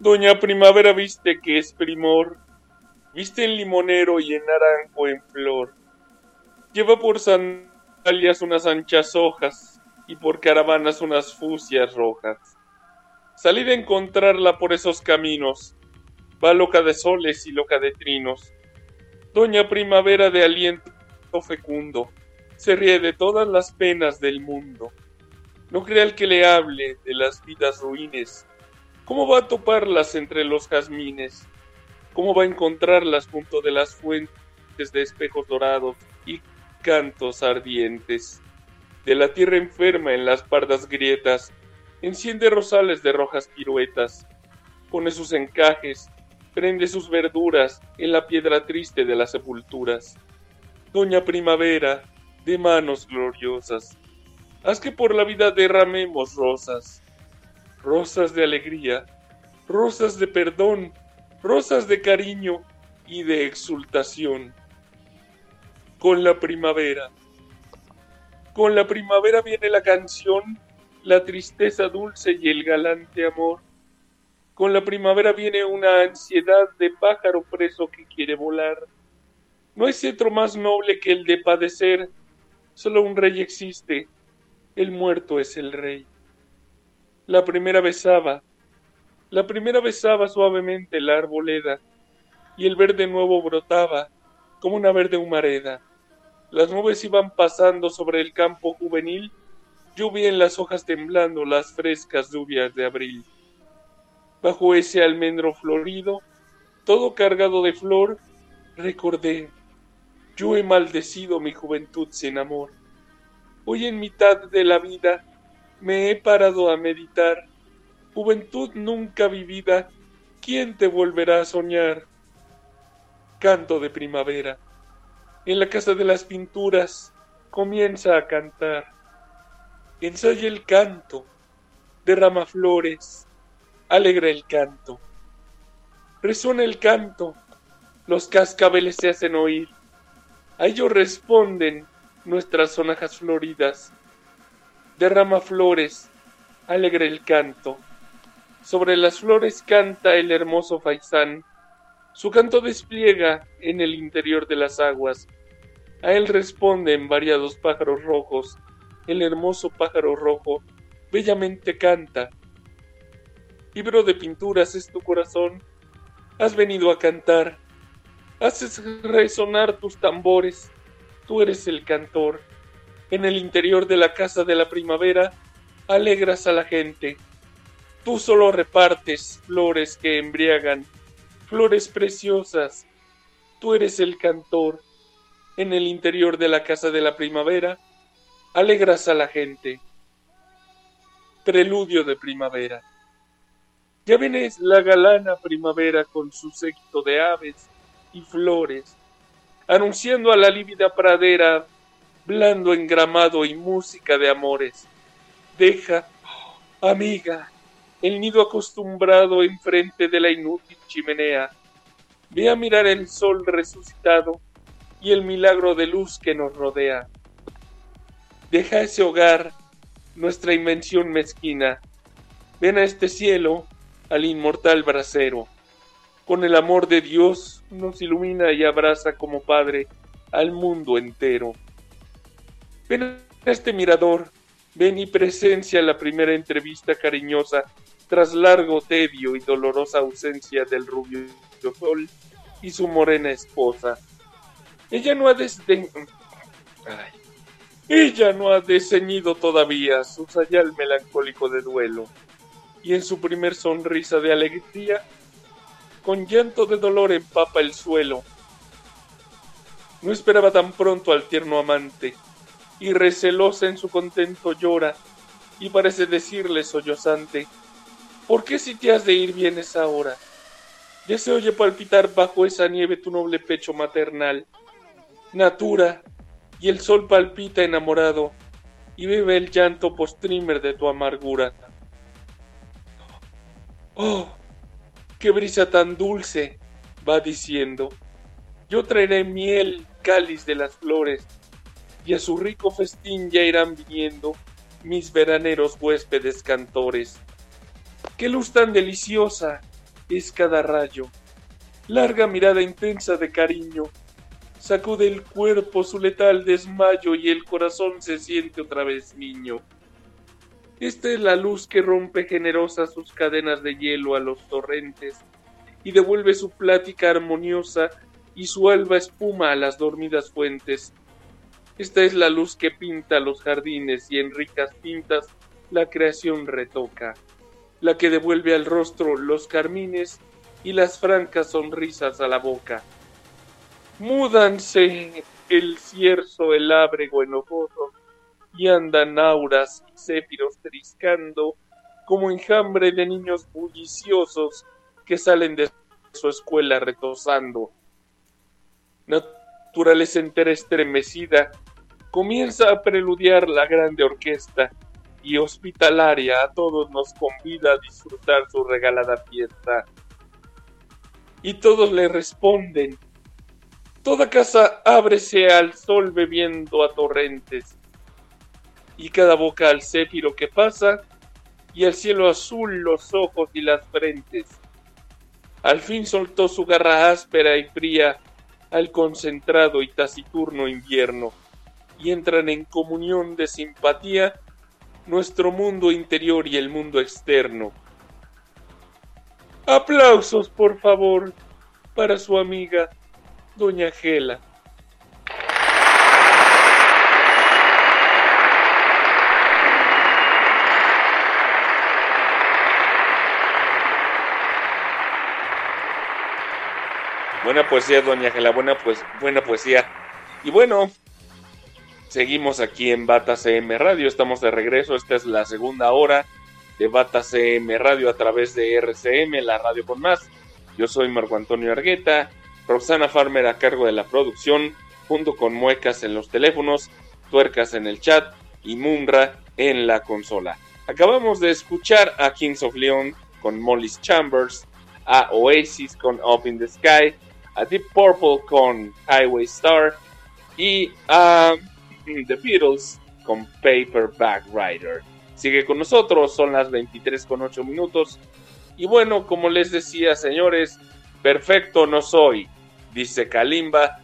S2: Doña Primavera viste que es primor, viste en limonero y en naranjo en flor. Lleva por sandalias unas anchas hojas y por caravanas unas fusias rojas. Salí de encontrarla por esos caminos, va loca de soles y loca de trinos. Doña Primavera de aliento fecundo, se ríe de todas las penas del mundo. No crea el que le hable de las vidas ruines. ¿Cómo va a toparlas entre los jazmines? ¿Cómo va a encontrarlas junto de las fuentes de espejos dorados y cantos ardientes? De la tierra enferma en las pardas grietas, enciende rosales de rojas piruetas, pone sus encajes, prende sus verduras en la piedra triste de las sepulturas. Doña Primavera, de manos gloriosas, haz que por la vida derramemos rosas, rosas de alegría, rosas de perdón, rosas de cariño y de exultación. Con la primavera, con la primavera viene la canción, la tristeza dulce y el galante amor. Con la primavera viene una ansiedad de pájaro preso que quiere volar. No hay cetro más noble que el de padecer, solo un rey existe, el muerto es el rey. La primera besaba, la primera besaba suavemente la arboleda, y el verde nuevo brotaba como una verde humareda. Las nubes iban pasando sobre el campo juvenil, lluvia en las hojas temblando las frescas lluvias de abril. Bajo ese almendro florido, todo cargado de flor, recordé, yo he maldecido mi juventud sin amor. Hoy en mitad de la vida me he parado a meditar. Juventud nunca vivida, ¿quién te volverá a soñar? Canto de primavera. En la casa de las pinturas comienza a cantar. Ensaya el canto, derrama flores, alegra el canto. Resuena el canto, los cascabeles se hacen oír. A ello responden nuestras sonajas floridas. Derrama flores, alegre el canto. Sobre las flores canta el hermoso faisán. Su canto despliega en el interior de las aguas. A él responden variados pájaros rojos. El hermoso pájaro rojo bellamente canta. Libro de pinturas es tu corazón. Has venido a cantar. Haces resonar tus tambores. Tú eres el cantor. En el interior de la casa de la primavera, alegras a la gente. Tú solo repartes flores que embriagan, flores preciosas. Tú eres el cantor. En el interior de la casa de la primavera, alegras a la gente. Preludio de primavera. Ya viene la galana primavera con su séquito de aves y flores, anunciando a la lívida pradera, blando engramado y música de amores. Deja, amiga, el nido acostumbrado enfrente de la inútil chimenea. Ve a mirar el sol resucitado y el milagro de luz que nos rodea. Deja ese hogar, nuestra invención mezquina. Ven a este cielo, al inmortal brasero. Con el amor de Dios nos ilumina y abraza como Padre al mundo entero. Ven a este mirador, ven y presencia la primera entrevista cariñosa tras largo tedio y dolorosa ausencia del rubio sol y su morena esposa. Ella no ha desde... Ella no ha todavía su sayal melancólico de duelo, y en su primer sonrisa de alegría, con llanto de dolor empapa el suelo. No esperaba tan pronto al tierno amante, y recelosa en su contento llora, y parece decirle sollozante, ¿por qué si te has de ir vienes ahora? Ya se oye palpitar bajo esa nieve tu noble pecho maternal. Natura, y el sol palpita enamorado, y bebe el llanto postrimer de tu amargura. Oh, qué brisa tan dulce, va diciendo. Yo traeré miel, cáliz de las flores, y a su rico festín ya irán viniendo mis veraneros huéspedes cantores. Qué luz tan deliciosa es cada rayo, larga mirada intensa de cariño, sacude el cuerpo su letal desmayo y el corazón se siente otra vez niño. Esta es la luz que rompe generosa sus cadenas de hielo a los torrentes y devuelve su plática armoniosa y su alba espuma a las dormidas fuentes. Esta es la luz que pinta los jardines y en ricas tintas la creación retoca, la que devuelve al rostro los carmines y las francas sonrisas a la boca. Múdanse el cierzo, el ábrego enojoso, y andan auras y céfiros triscando como enjambre de niños bulliciosos que salen de su escuela retosando. Naturaleza entera estremecida comienza a preludiar la grande orquesta y hospitalaria a todos nos convida a disfrutar su regalada fiesta. Y todos le responden. Toda casa ábrese al sol bebiendo a torrentes, y cada boca al céfiro que pasa, y al cielo azul los ojos y las frentes. Al fin soltó su garra áspera y fría al concentrado y taciturno invierno, y entran en comunión de simpatía nuestro mundo interior y el mundo externo. Aplausos, por favor, para su amiga, Doña Gela.
S3: Buena poesía, doña Gela, buena, pues, buena poesía. Y bueno, seguimos aquí en Bata CM Radio, estamos de regreso, esta es la segunda hora de Bata CM Radio a través de RCM, la radio con más. Yo soy Marco Antonio Argueta, Roxana Farmer a cargo de la producción, junto con muecas en los teléfonos, tuercas en el chat y Munra en la consola. Acabamos de escuchar a Kings of Leon con Molly's Chambers, a Oasis con Up in the Sky, a Deep Purple con Highway Star y a The Beatles con Paperback Rider. Sigue con nosotros, son las 23 con 8 minutos. Y bueno, como les decía, señores, perfecto no soy, dice Kalimba,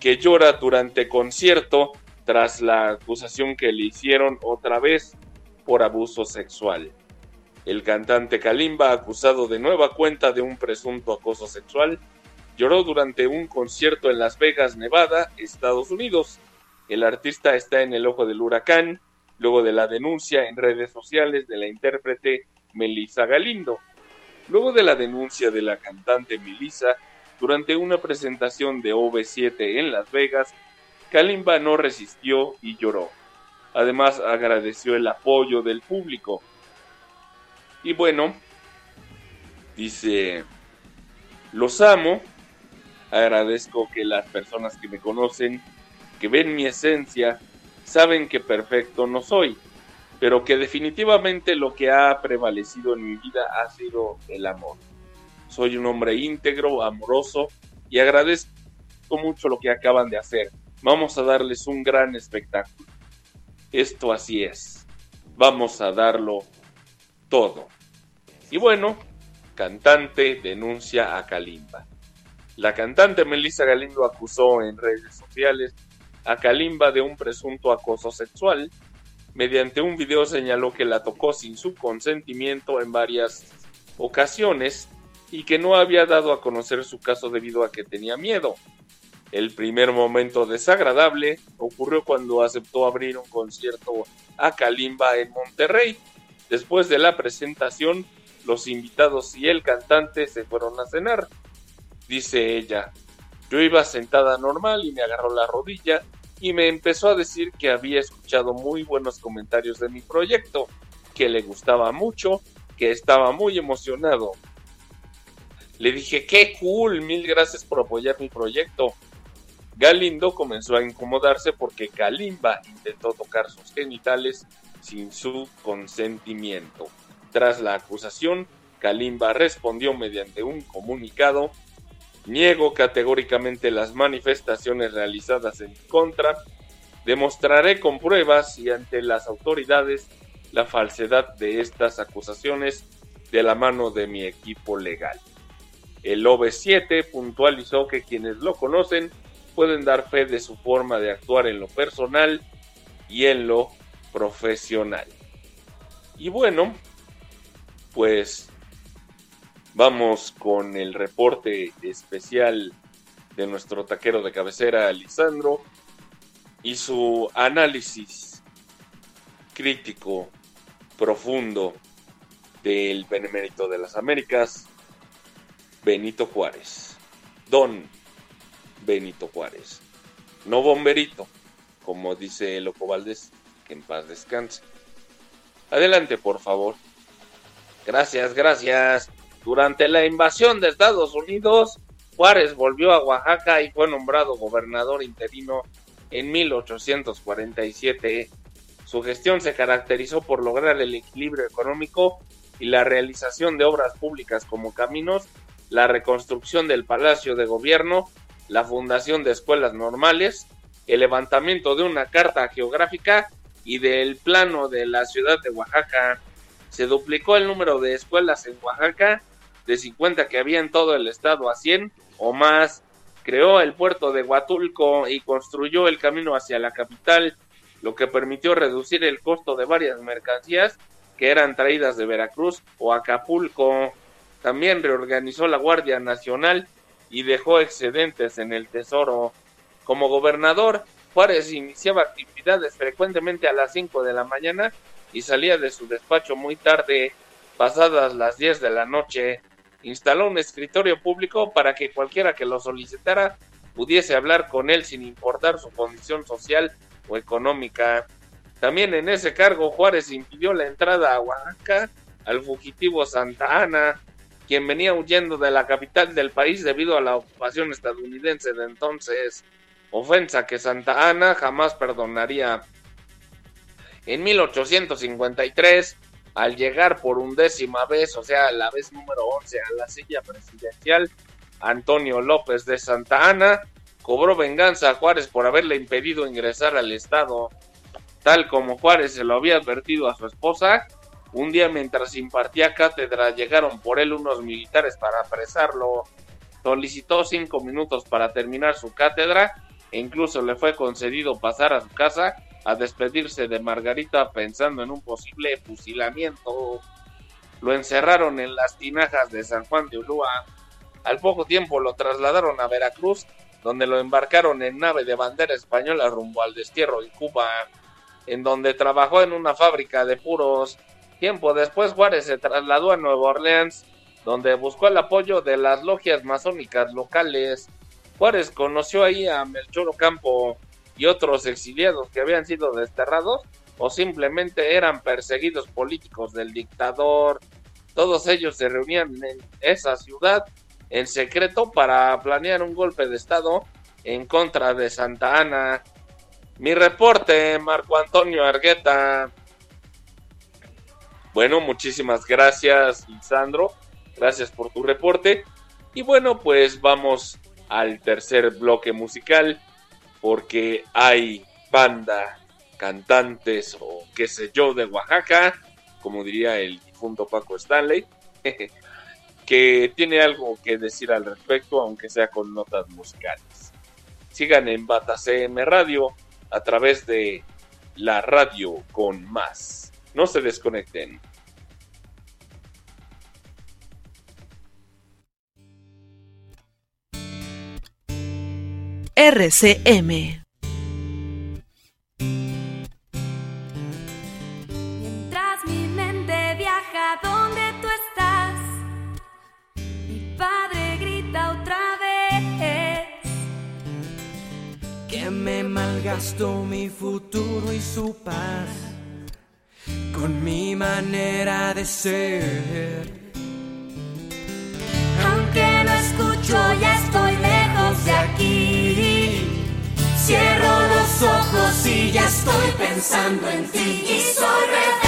S3: que llora durante concierto tras la acusación que le hicieron otra vez por abuso sexual. El cantante Kalimba, acusado de nueva cuenta de un presunto acoso sexual, lloró durante un concierto en Las Vegas, Nevada, Estados Unidos. El artista está en el ojo del huracán luego de la denuncia en redes sociales de la intérprete Melissa Galindo. Luego de la denuncia de la cantante Melissa durante una presentación de OV7 en Las Vegas, Kalimba no resistió y lloró. Además agradeció el apoyo del público. Y bueno, dice, los amo, agradezco que las personas que me conocen, que ven mi esencia, saben que perfecto no soy, pero que definitivamente lo que ha prevalecido en mi vida ha sido el amor. Soy un hombre íntegro, amoroso y agradezco mucho lo que acaban de hacer. Vamos a darles un gran espectáculo. Esto así es. Vamos a darlo todo. Y bueno, cantante denuncia a Kalimba. La cantante Melissa Galindo acusó en redes sociales a Kalimba de un presunto acoso sexual. Mediante un video señaló que la tocó sin su consentimiento en varias ocasiones y que no había dado a conocer su caso debido a que tenía miedo. El primer momento desagradable ocurrió cuando aceptó abrir un concierto a Kalimba en Monterrey. Después de la presentación, los invitados y el cantante se fueron a cenar. Dice ella, yo iba sentada normal y me agarró la rodilla y me empezó a decir que había escuchado muy buenos comentarios de mi proyecto, que le gustaba mucho, que estaba muy emocionado. Le dije, qué cool, mil gracias por apoyar mi proyecto. Galindo comenzó a incomodarse porque Kalimba intentó tocar sus genitales sin su consentimiento. Tras la acusación, Kalimba respondió mediante un comunicado Niego categóricamente las manifestaciones realizadas en contra. Demostraré con pruebas y ante las autoridades la falsedad de estas acusaciones de la mano de mi equipo legal. El OV7 puntualizó que quienes lo conocen pueden dar fe de su forma de actuar en lo personal y en lo profesional. Y bueno, pues Vamos con el reporte especial de nuestro taquero de cabecera, Lisandro, y su análisis crítico, profundo del Benemérito de las Américas, Benito Juárez. Don Benito Juárez. No bomberito, como dice Loco Valdés, que en paz descanse. Adelante, por favor. Gracias, gracias. Durante la invasión de Estados Unidos, Juárez volvió a Oaxaca y fue nombrado gobernador interino en 1847. Su gestión se caracterizó por lograr el equilibrio económico y la realización de obras públicas como caminos, la reconstrucción del Palacio de Gobierno, la fundación de escuelas normales, el levantamiento de una carta geográfica y del plano de la ciudad de Oaxaca. Se duplicó el número de escuelas en Oaxaca de 50 que había en todo el estado a 100 o más. Creó el puerto de Huatulco y construyó el camino hacia la capital, lo que permitió reducir el costo de varias mercancías que eran traídas de Veracruz o Acapulco. También reorganizó la Guardia Nacional y dejó excedentes en el Tesoro. Como gobernador, Juárez iniciaba actividades frecuentemente a las 5 de la mañana y salía de su despacho muy tarde, pasadas las 10 de la noche instaló un escritorio público para que cualquiera que lo solicitara pudiese hablar con él sin importar su condición social o económica. También en ese cargo Juárez impidió la entrada a Oaxaca al fugitivo Santa Ana, quien venía huyendo de la capital del país debido a la ocupación estadounidense de entonces, ofensa que Santa Ana jamás perdonaría. En 1853, al llegar por undécima vez, o sea, la vez número 11 a la silla presidencial, Antonio López de Santa Ana cobró venganza a Juárez por haberle impedido ingresar al Estado. Tal como Juárez se lo había advertido a su esposa, un día mientras impartía cátedra llegaron por él unos militares para apresarlo. Solicitó cinco minutos para terminar su cátedra e incluso le fue concedido pasar a su casa a despedirse de Margarita pensando en un posible fusilamiento. lo encerraron en las tinajas de San Juan de Ulúa. Al poco tiempo lo trasladaron a Veracruz, donde lo embarcaron en nave de bandera española rumbo al destierro en Cuba, en donde trabajó en una fábrica de puros. Tiempo después Juárez se trasladó a Nueva Orleans, donde buscó el apoyo de las logias masónicas locales. Juárez conoció ahí a Melchor Ocampo y otros exiliados que habían sido desterrados o simplemente eran perseguidos políticos del dictador. Todos ellos se reunían en esa ciudad en secreto para planear un golpe de estado en contra de Santa Ana. Mi reporte, Marco Antonio Argueta. Bueno, muchísimas gracias, Lisandro. Gracias por tu reporte. Y bueno, pues vamos al tercer bloque musical porque hay banda, cantantes o qué sé yo de Oaxaca, como diría el difunto Paco Stanley, que tiene algo que decir al respecto, aunque sea con notas musicales. Sigan en Bata CM Radio a través de la radio con más. No se desconecten.
S1: RCM.
S5: Mientras mi mente viaja donde tú estás, mi padre grita otra vez.
S6: que me malgastó mi futuro y su paz con mi manera de ser.
S5: Aunque no escucho, ya estoy lejos de aquí. Cierro los ojos y ya estoy pensando en ti. Y soy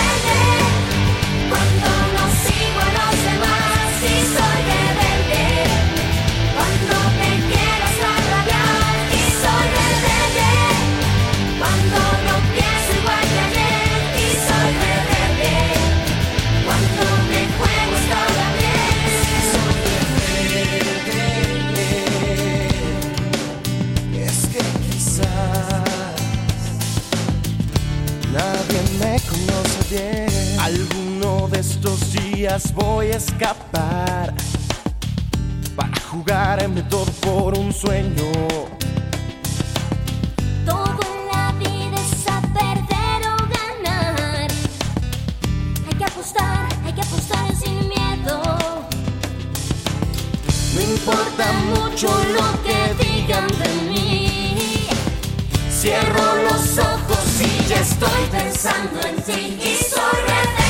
S6: días voy a escapar para jugarme todo por un sueño.
S5: Todo en la vida es a perder o ganar. Hay que apostar, hay que apostar sin miedo.
S6: No importa mucho lo que digan de mí.
S5: Cierro los ojos y ya estoy pensando en ti. Y soy rebelde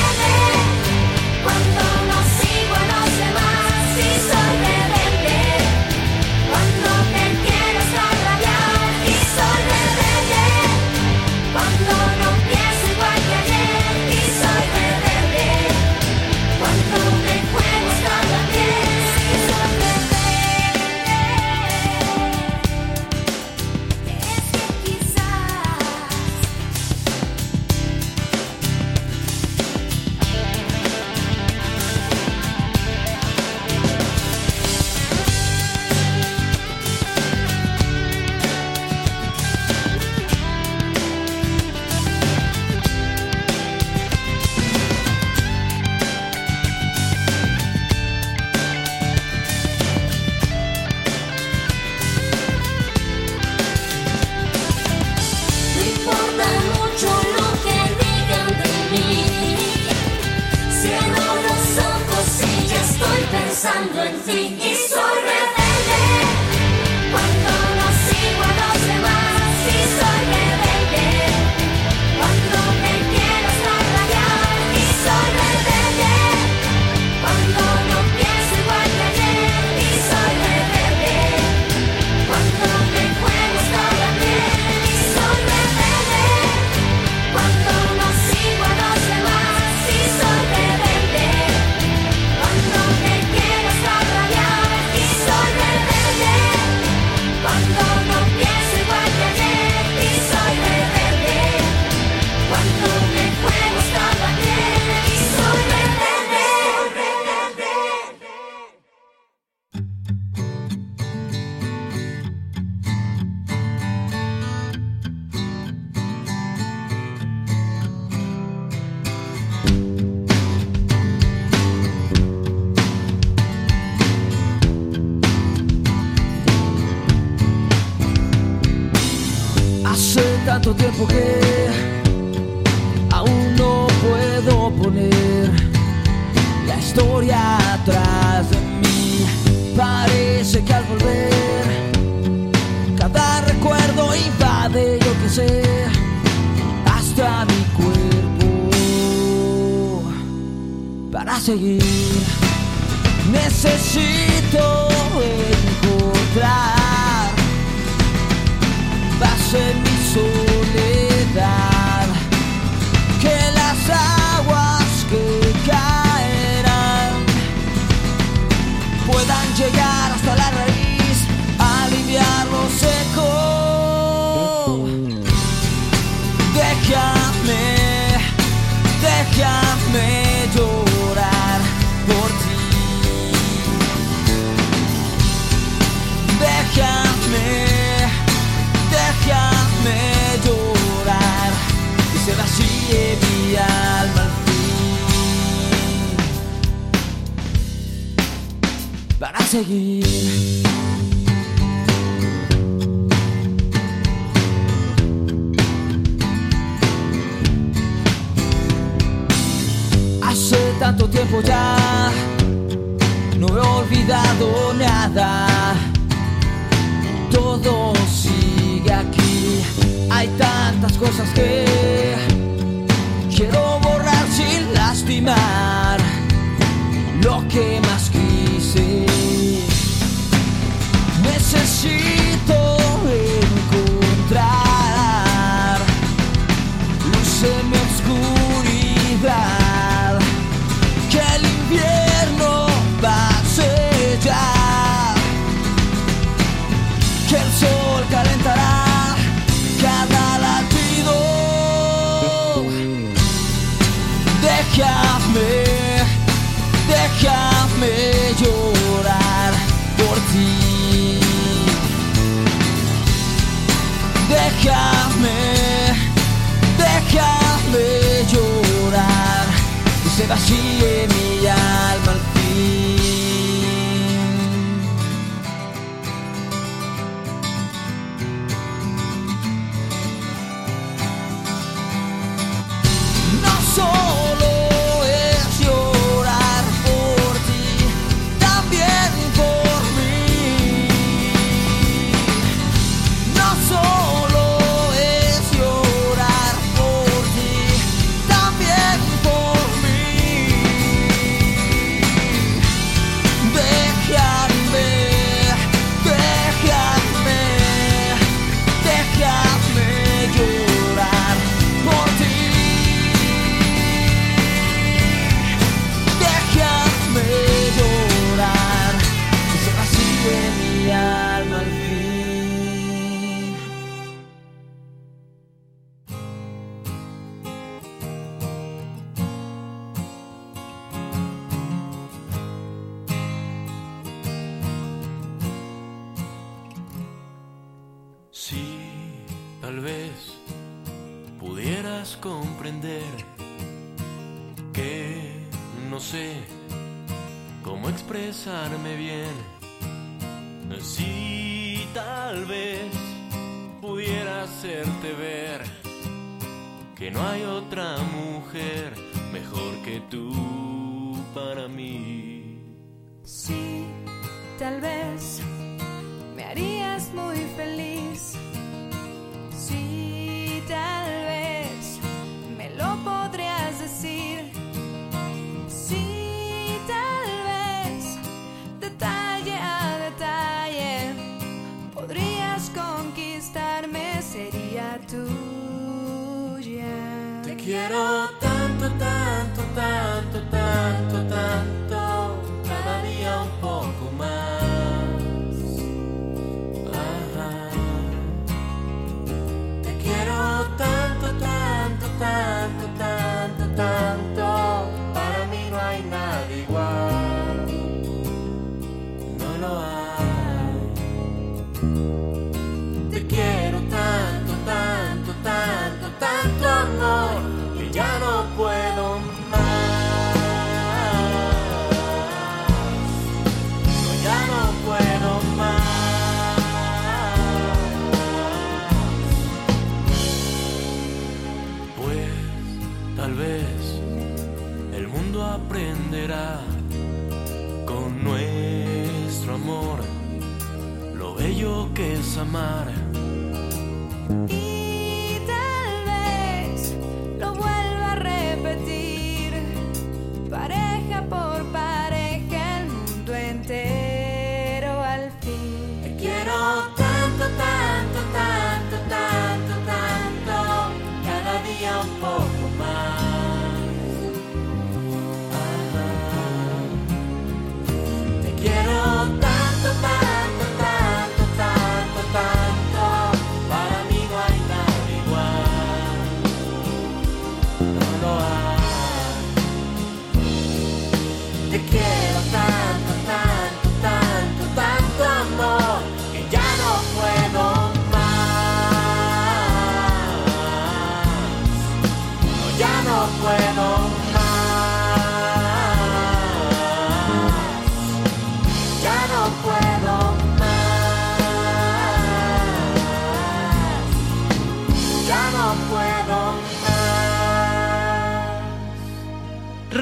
S7: para seguir. Necesito encontrar seguir. Hace tanto tiempo ya no he olvidado nada. Todo sigue aquí. Hay tantas cosas que quiero borrar sin lastimar. Lo que más she ese vacío en no
S8: hay otra mujer.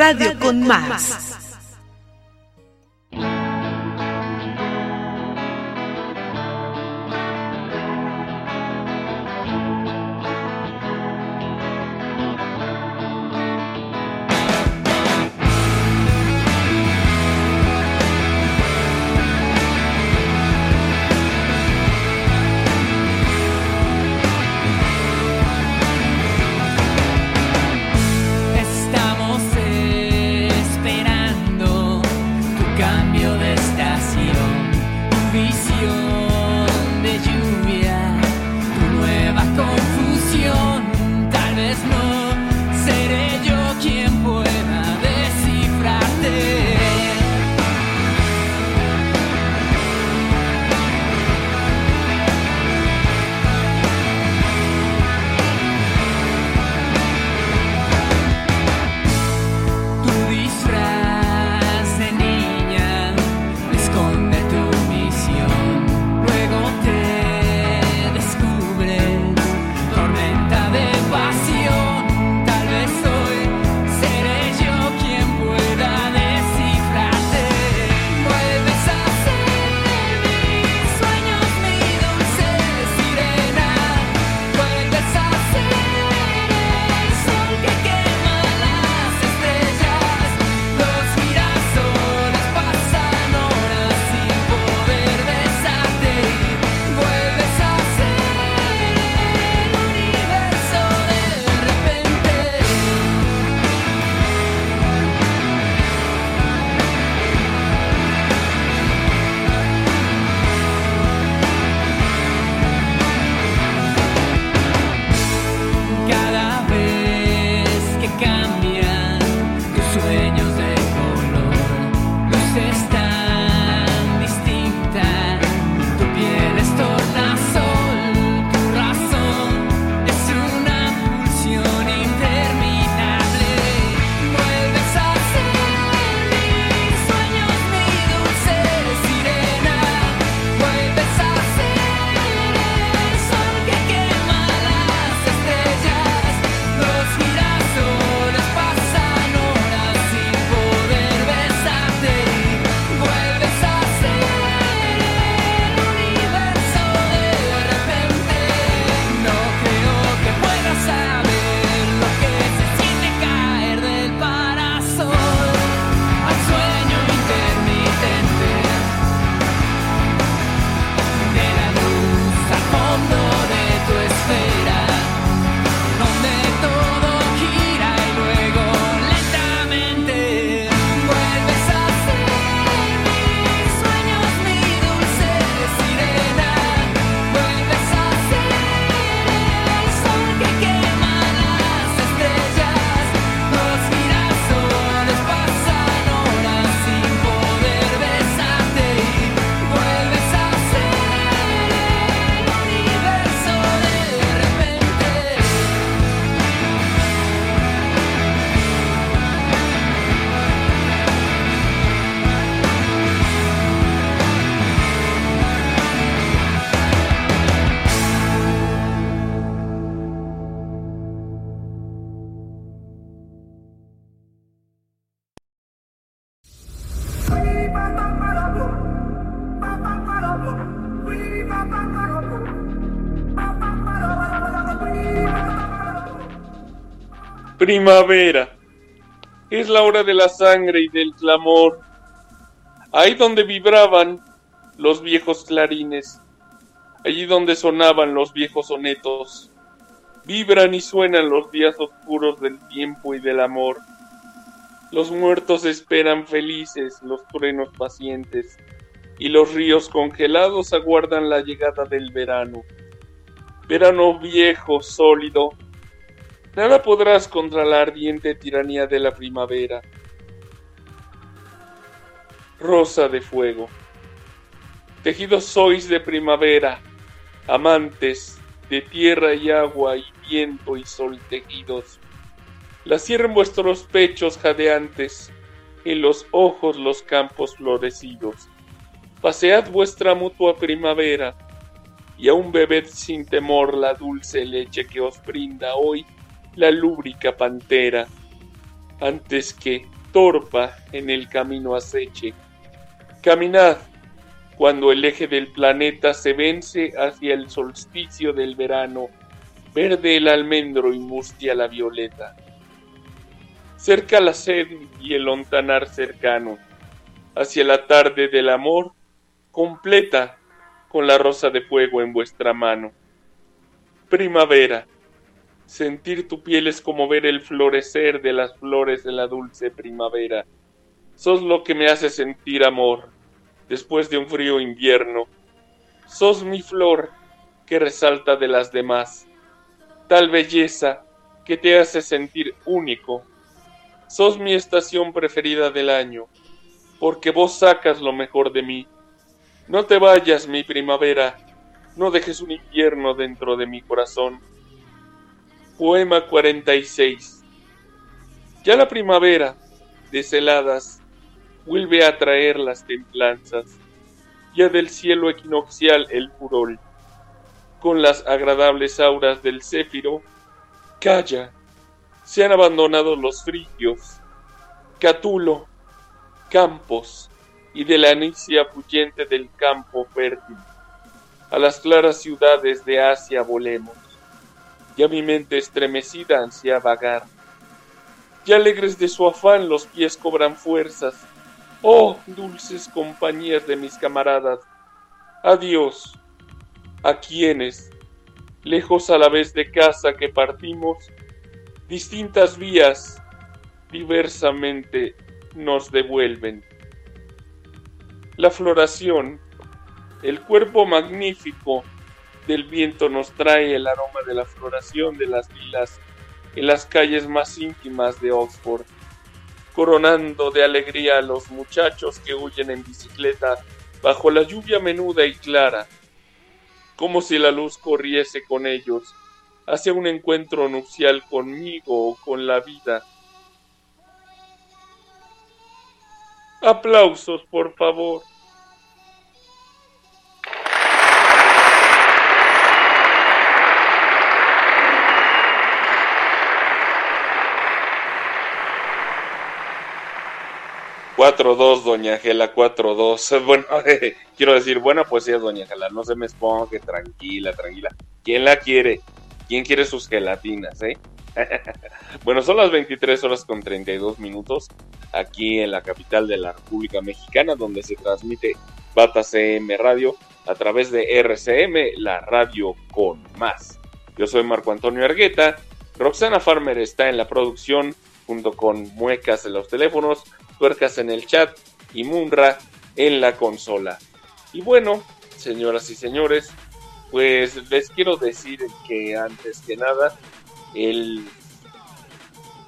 S9: Radio con más.
S2: Primavera. Es la hora de la sangre y del clamor. Ahí donde vibraban los viejos clarines. Allí donde sonaban los viejos sonetos. Vibran y suenan los días oscuros del tiempo y del amor. Los muertos esperan felices los truenos pacientes y los ríos congelados aguardan la llegada del verano. Verano viejo, sólido. Nada podrás contra la ardiente tiranía de la primavera. Rosa de fuego. Tejidos sois de primavera, amantes de tierra y agua y viento y sol tejidos. La cierren vuestros pechos jadeantes, en los ojos los campos florecidos. Pasead vuestra mutua primavera, y aún bebed sin temor la dulce leche que os brinda hoy la lúbrica pantera, antes que torpa en el camino aceche. Caminad cuando el eje del planeta se vence hacia el solsticio del verano, verde el almendro y mustia la violeta. Cerca la sed y el ontanar cercano, hacia la tarde del amor, completa con la rosa de fuego en vuestra mano. Primavera, sentir tu piel es como ver el florecer de las flores de la dulce primavera. Sos lo que me hace sentir amor después de un frío invierno. Sos mi flor que resalta de las demás, tal belleza que te hace sentir único. Sos mi estación preferida del año, porque vos sacas lo mejor de mí. No te vayas, mi primavera, no dejes un invierno dentro de mi corazón. Poema 46 Ya la primavera, desheladas, vuelve a traer las templanzas, ya del cielo equinoccial el furor, con las agradables auras del céfiro, calla, se han abandonado los frigios, Catulo, campos, y de la anicia puyente del campo fértil. A las claras ciudades de Asia volemos, ya mi mente estremecida ansía vagar. Ya alegres de su afán los pies cobran fuerzas, Oh, dulces compañías de mis camaradas, adiós. A quienes, lejos a la vez de casa que partimos, distintas vías diversamente nos devuelven. La floración, el cuerpo magnífico del viento nos trae el aroma de la floración de las lilas en las calles más íntimas de Oxford coronando de alegría a los muchachos que huyen en bicicleta bajo la lluvia menuda y clara, como si la luz corriese con ellos hacia un encuentro nupcial conmigo o con la vida. Aplausos, por favor. Cuatro dos, doña Angela, cuatro dos. Bueno, quiero decir, buena poesía, doña Angela. No se me esponje, tranquila, tranquila. ¿Quién la quiere? ¿Quién quiere sus gelatinas, eh? bueno, son las 23 horas con 32 minutos aquí en la capital de la República Mexicana, donde se transmite Bata CM Radio a través de RCM, la radio con más. Yo soy Marco Antonio Argueta. Roxana Farmer está en la producción junto con muecas en los teléfonos, tuercas en el chat y Munra en la consola. Y bueno, señoras y señores, pues les quiero decir que antes que nada, el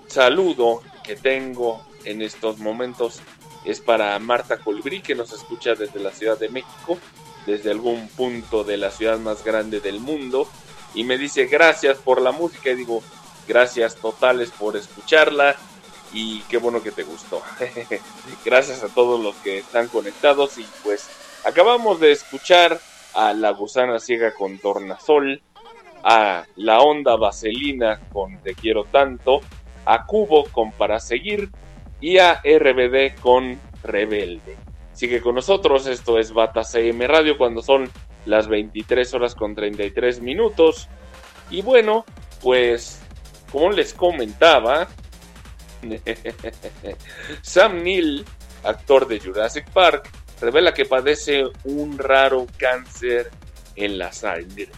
S2: saludo que tengo en estos momentos es para Marta Colbrí, que nos escucha desde la Ciudad de México, desde algún punto de la ciudad más grande del mundo, y me dice gracias por la música, y digo gracias totales por escucharla, y qué bueno que te gustó. Gracias a todos los que están conectados y pues acabamos de escuchar a La Gusana Ciega con Tornasol, a La Onda Vaselina con Te Quiero Tanto, a Cubo con Para Seguir y a RBD con Rebelde. Sigue con nosotros, esto es Bata CM Radio cuando son las 23 horas con 33 minutos. Y bueno, pues
S3: como les comentaba, Sam Neill, actor de Jurassic Park, revela que padece un raro cáncer en la sangre.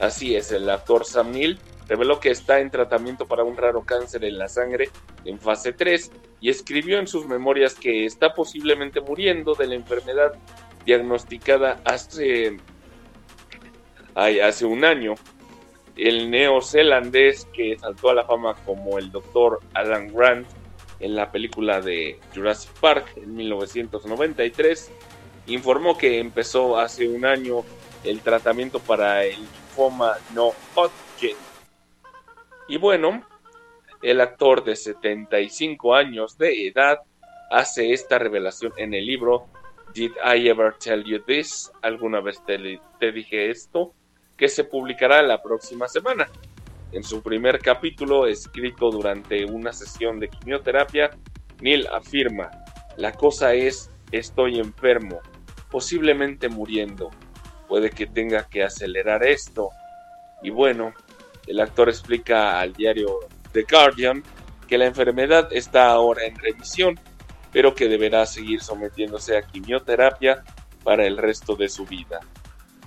S3: Así es, el actor Sam Neill reveló que está en tratamiento para un raro cáncer en la sangre en fase 3 y escribió en sus memorias que está posiblemente muriendo de la enfermedad diagnosticada hace, hace un año. El neozelandés que saltó a la fama como el doctor Alan Grant en la película de Jurassic Park en 1993 informó que empezó hace un año el tratamiento para el linfoma no Hodgkin. Y bueno, el actor de 75 años de edad hace esta revelación en el libro Did I Ever Tell You This? ¿Alguna vez te, te dije esto? Que se publicará la próxima semana. En su primer capítulo, escrito durante una sesión de quimioterapia, Neil afirma, la cosa es, estoy enfermo, posiblemente muriendo, puede que tenga que acelerar esto. Y bueno, el actor explica al diario The Guardian que la enfermedad está ahora en remisión, pero que deberá seguir sometiéndose a quimioterapia para el resto de su vida.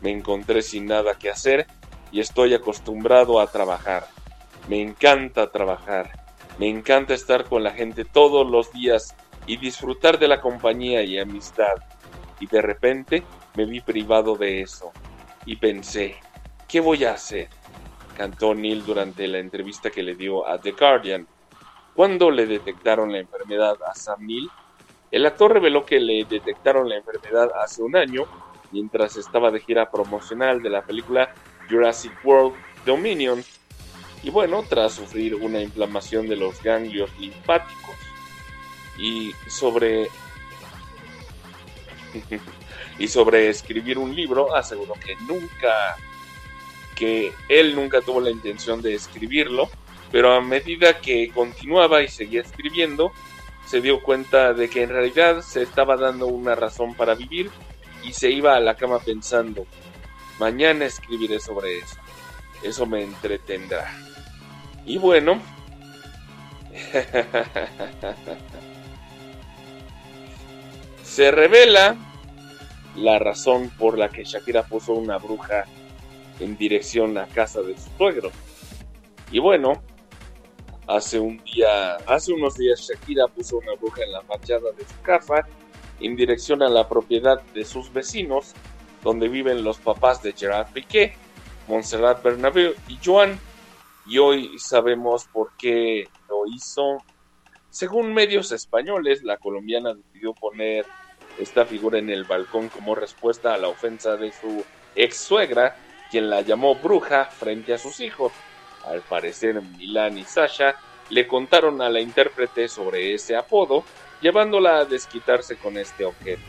S3: Me encontré sin nada que hacer y estoy acostumbrado a trabajar. Me encanta trabajar. Me encanta estar con la gente todos los días y disfrutar de la compañía y amistad. Y de repente me vi privado de eso. Y pensé, ¿qué voy a hacer? Cantó Neil durante la entrevista que le dio a The Guardian. Cuando le detectaron la enfermedad a Sam Neill, el actor reveló que le detectaron la enfermedad hace un año mientras estaba de gira promocional de la película Jurassic World Dominion. Y bueno, tras sufrir una inflamación de los ganglios linfáticos. Y sobre. y sobre escribir un libro, aseguró que nunca. que él nunca tuvo la intención de escribirlo, pero a medida que continuaba y seguía escribiendo, se dio cuenta de que en realidad se estaba dando una razón para vivir y se iba a la cama pensando, mañana escribiré sobre eso, eso me entretendrá. Y bueno, se revela la razón por la que Shakira puso una bruja en dirección a casa de su suegro. Y bueno, hace un día, hace unos días Shakira puso una bruja en la fachada de su casa en dirección a la propiedad de sus vecinos, donde viven los papás de Gerard Piqué, Montserrat Bernabeu y Joan. Y hoy sabemos por qué lo hizo. Según medios españoles, la colombiana decidió poner esta figura en el balcón como respuesta a la ofensa de su ex suegra, quien la llamó bruja frente a sus hijos. Al parecer, Milán y Sasha le contaron a la intérprete sobre ese apodo llevándola a desquitarse con este objeto.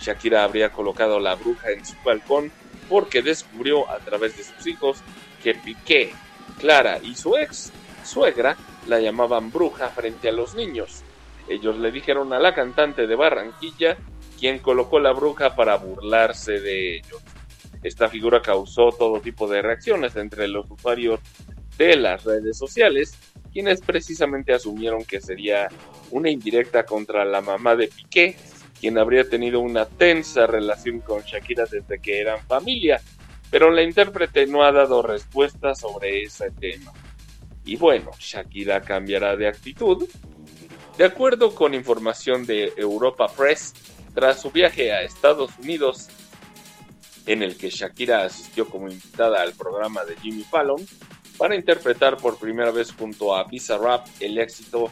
S3: Shakira habría colocado la bruja en su balcón porque descubrió a través de sus hijos que Piqué, Clara y su ex suegra la llamaban bruja frente a los niños. Ellos le dijeron a la cantante de Barranquilla quien colocó la bruja para burlarse de ellos. Esta figura causó todo tipo de reacciones entre los usuarios de las redes sociales, quienes precisamente asumieron que sería una indirecta contra la mamá de Piqué, quien habría tenido una tensa relación con Shakira desde que eran familia, pero la intérprete no ha dado respuesta sobre ese tema. Y bueno, Shakira cambiará de actitud. De acuerdo con información de Europa Press, tras su viaje a Estados Unidos, en el que Shakira asistió como invitada al programa de Jimmy Fallon, para interpretar por primera vez junto a Bizarrap el éxito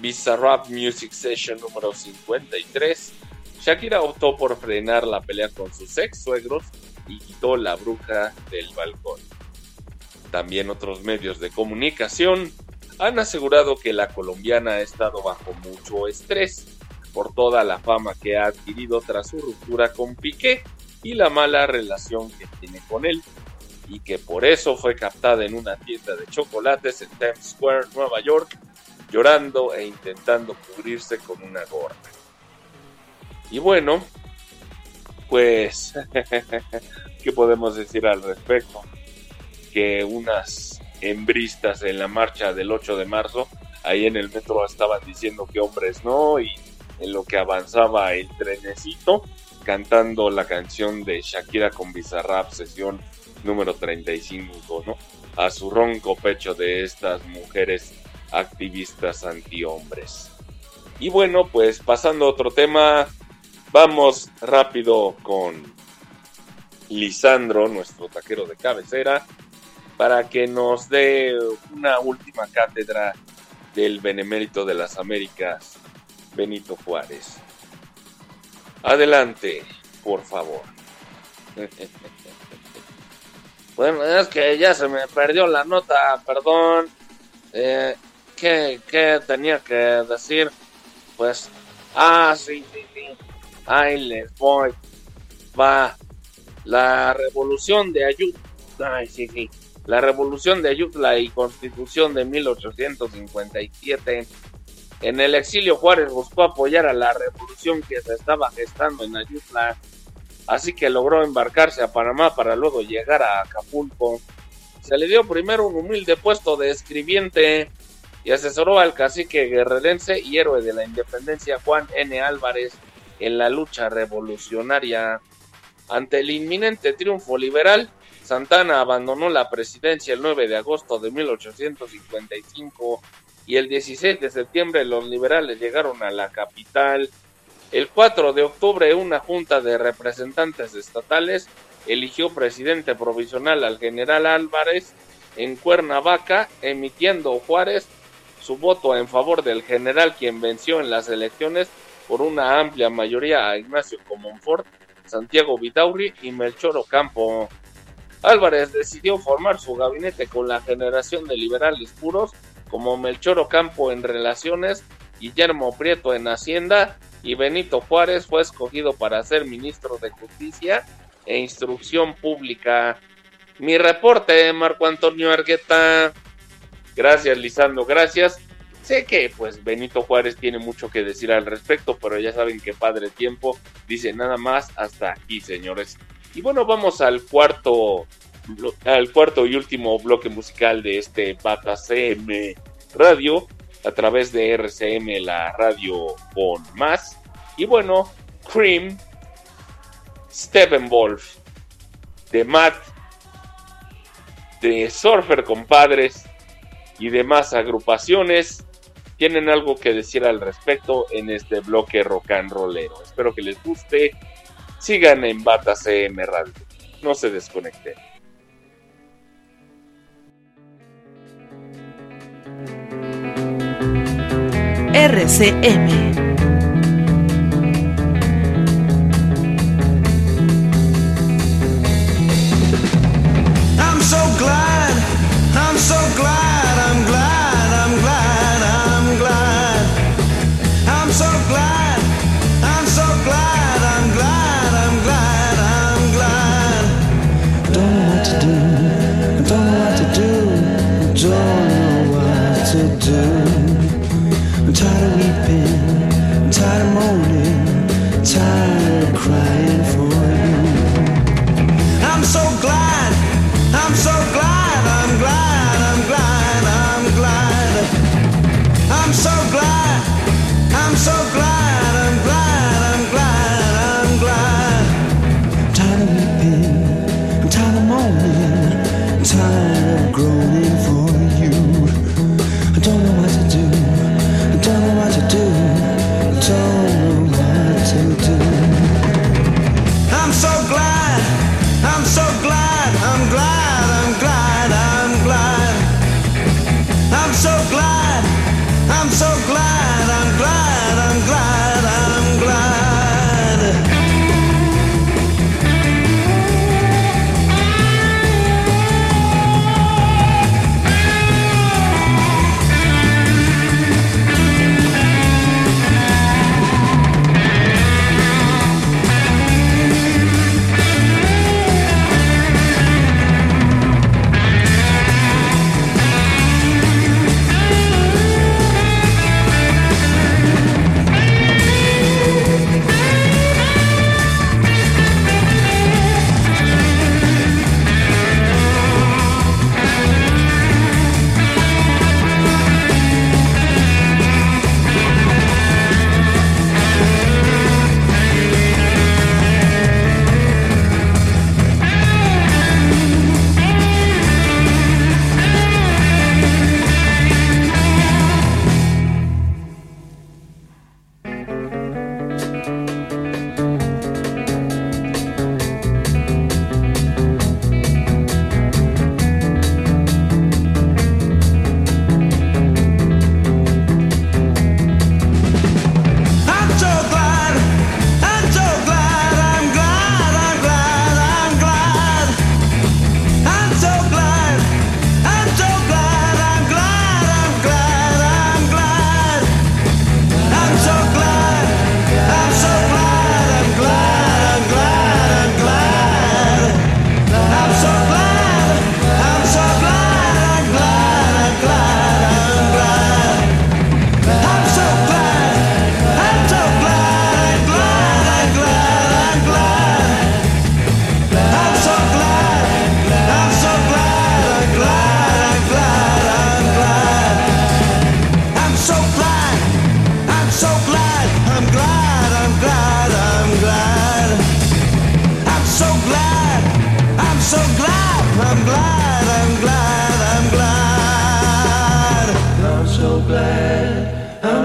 S3: Bizarrap Music Session número 53, Shakira optó por frenar la pelea con sus ex suegros y quitó la bruja del balcón. También otros medios de comunicación han asegurado que la colombiana ha estado bajo mucho estrés por toda la fama que ha adquirido tras su ruptura con Piqué y la mala relación que tiene con él, y que por eso fue captada en una tienda de chocolates en Times Square, Nueva York, llorando e intentando cubrirse con una gorra. Y bueno, pues, ¿qué podemos decir al respecto? Que unas
S2: hembristas en la marcha del 8 de marzo. Ahí en el metro estaban diciendo que hombres no y en lo que avanzaba el trenecito cantando la canción de Shakira con Bizarrap, sesión número 35, ¿no? A su ronco pecho de estas mujeres activistas antihombres. Y bueno, pues pasando a otro tema, vamos rápido con Lisandro, nuestro taquero de cabecera, para que nos dé una última cátedra del Benemérito de las Américas, Benito Juárez. Adelante, por favor.
S3: Bueno, es que ya se me perdió la nota, perdón. Eh, ¿qué, ¿Qué tenía que decir? Pues, ah, sí, sí, sí. Ahí les voy. Va. La revolución de Ayutla. Ay, sí, sí. La revolución de Ayutla y constitución de 1857. En el exilio Juárez buscó apoyar a la revolución que se estaba gestando en Ayutla así que logró embarcarse a Panamá para luego llegar a Acapulco. Se le dio primero un humilde puesto de escribiente y asesoró al cacique guerrerense y héroe de la independencia Juan N. Álvarez en la lucha revolucionaria. Ante el inminente triunfo liberal, Santana abandonó la presidencia el 9 de agosto de 1855 y el 16 de septiembre los liberales llegaron a la capital. El 4 de octubre una junta de representantes estatales eligió presidente provisional al general Álvarez en Cuernavaca, emitiendo Juárez su voto en favor del general quien venció en las elecciones por una amplia mayoría a Ignacio Comonfort, Santiago Vidauri y Melchor Ocampo. Álvarez decidió formar su gabinete con la generación de liberales puros como Melchor Ocampo en relaciones, Guillermo Prieto en Hacienda y Benito Juárez fue escogido para ser ministro de Justicia e Instrucción Pública. Mi reporte, Marco Antonio Argueta. Gracias, Lisandro, gracias. Sé que pues Benito Juárez tiene mucho que decir al respecto, pero ya saben que padre tiempo dice nada más hasta aquí, señores. Y bueno, vamos al cuarto al cuarto y último bloque musical de este Bata CM Radio a través de RCM, la radio con más. Y bueno, Cream, Steppenwolf, de Matt, de Surfer Compadres y demás agrupaciones tienen algo que decir al respecto en este bloque rock and rollero. Espero que les guste. Sigan en Bata CM Radio. No se desconecten.
S1: RCM.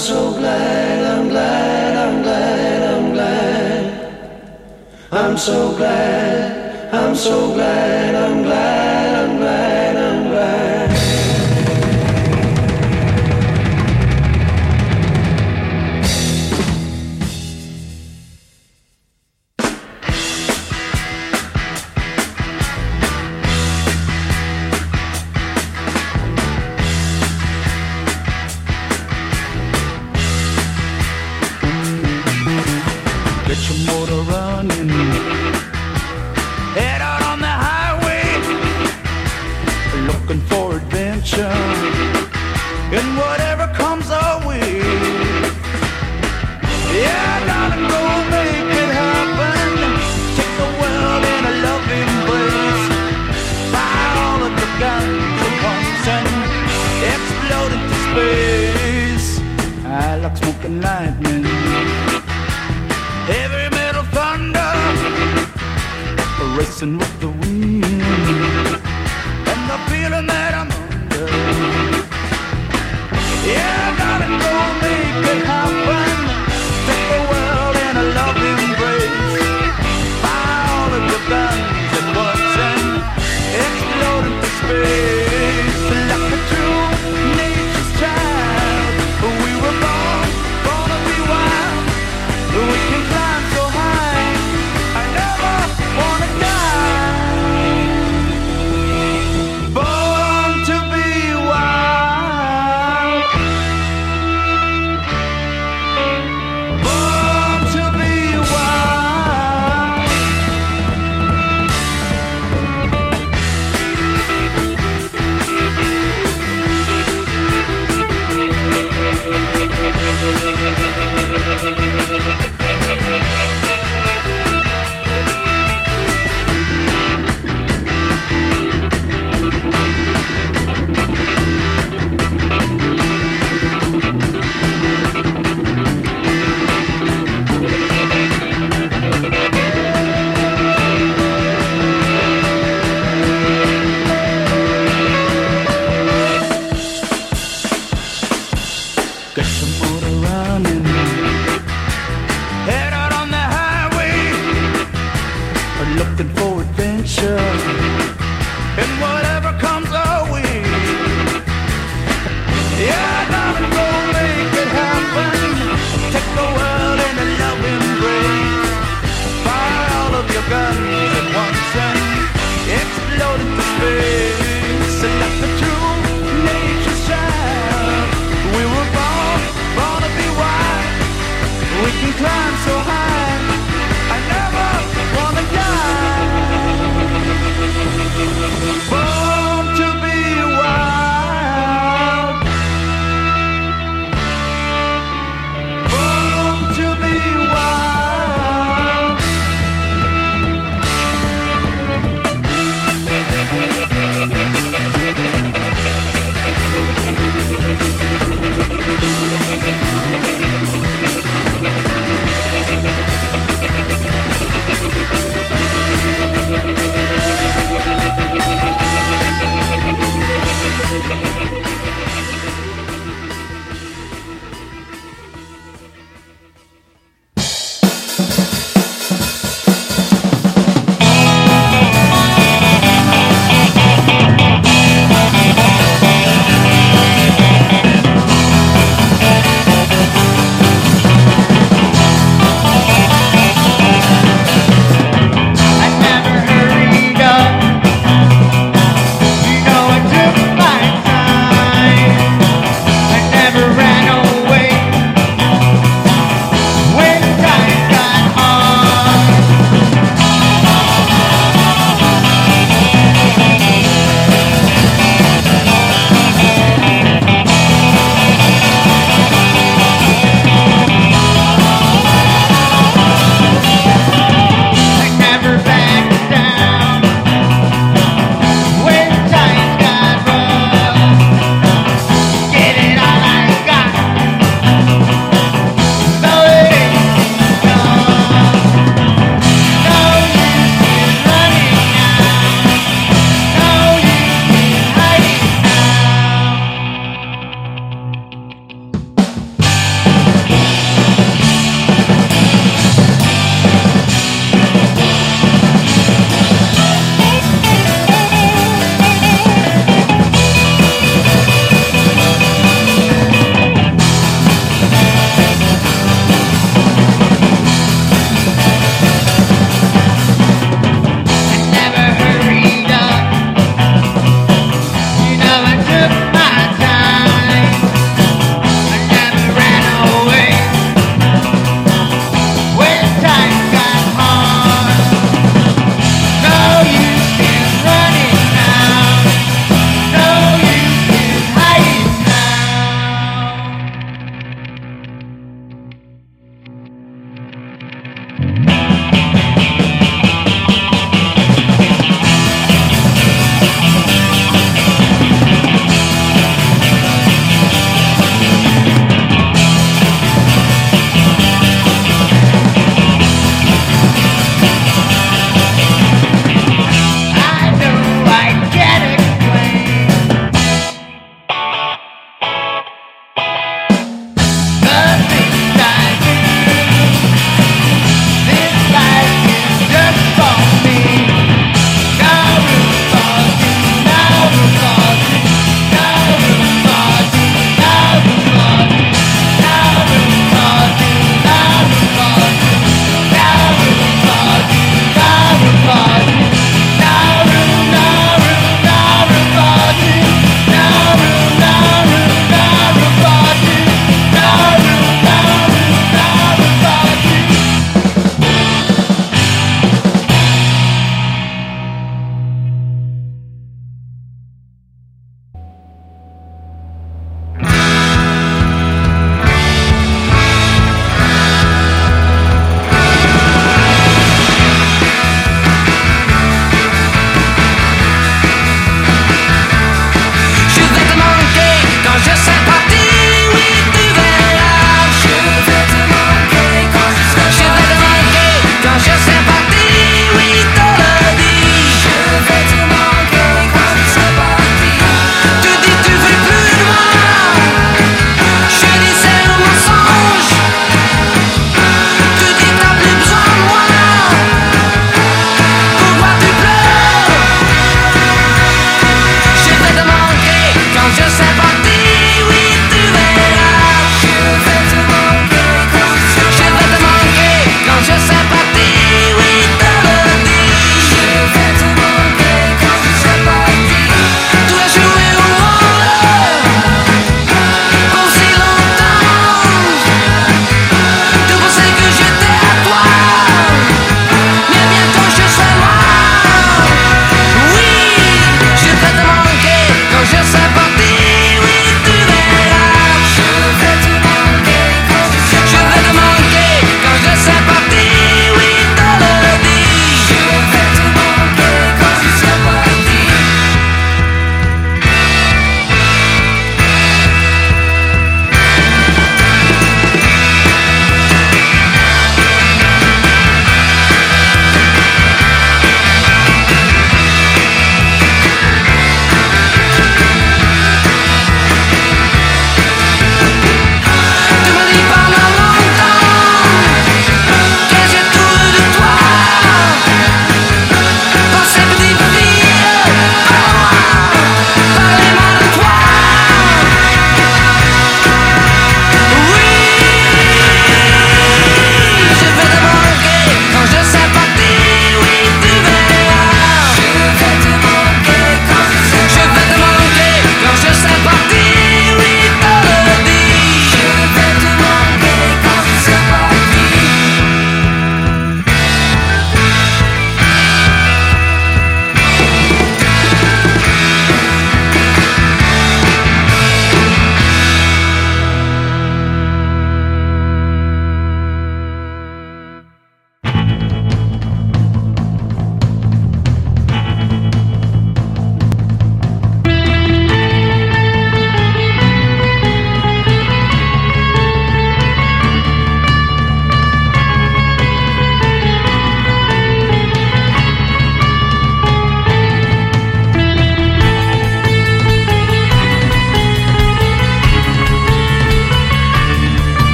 S10: so glad, I'm glad, I'm glad, I'm glad. I'm so glad, I'm so glad, I'm glad.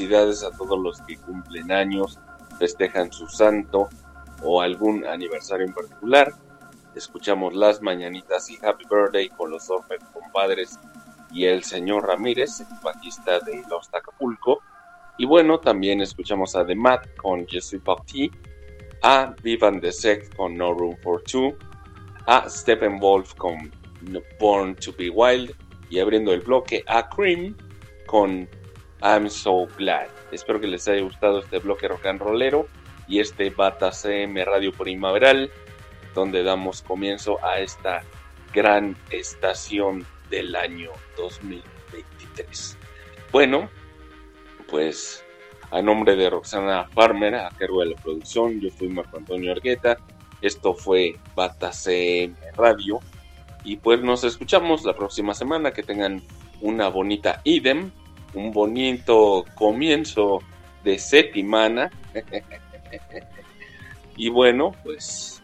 S3: Felicidades a todos los que cumplen años, festejan su santo o algún aniversario en particular. Escuchamos las mañanitas y Happy Birthday con los Orphan Compadres y el señor Ramírez, el bajista de Los Acapulco. Y bueno, también escuchamos a The Mat con Je suis parti, a Vivan the Sect con No Room for Two, a Steppenwolf con Born to be Wild y abriendo el bloque a Cream con I'm So Glad. Espero que les haya gustado este bloque rock and rollero y este Bata CM Radio Primaveral, donde damos comienzo a esta gran estación del año 2023. Bueno, pues a nombre de Roxana Farmer, a cargo de la producción, yo fui Marco Antonio Argueta. Esto fue Bata CM Radio. Y pues nos escuchamos la próxima semana. Que tengan una bonita idem, un bonito comienzo de semana. y bueno, pues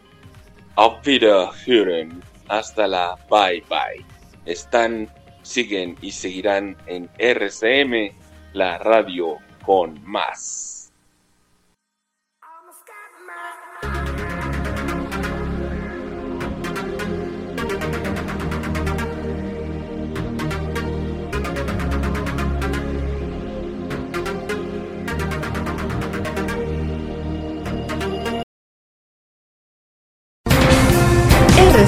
S3: auf Wiederhören. Hasta la bye bye. Están, siguen y seguirán en RCM, la radio con más.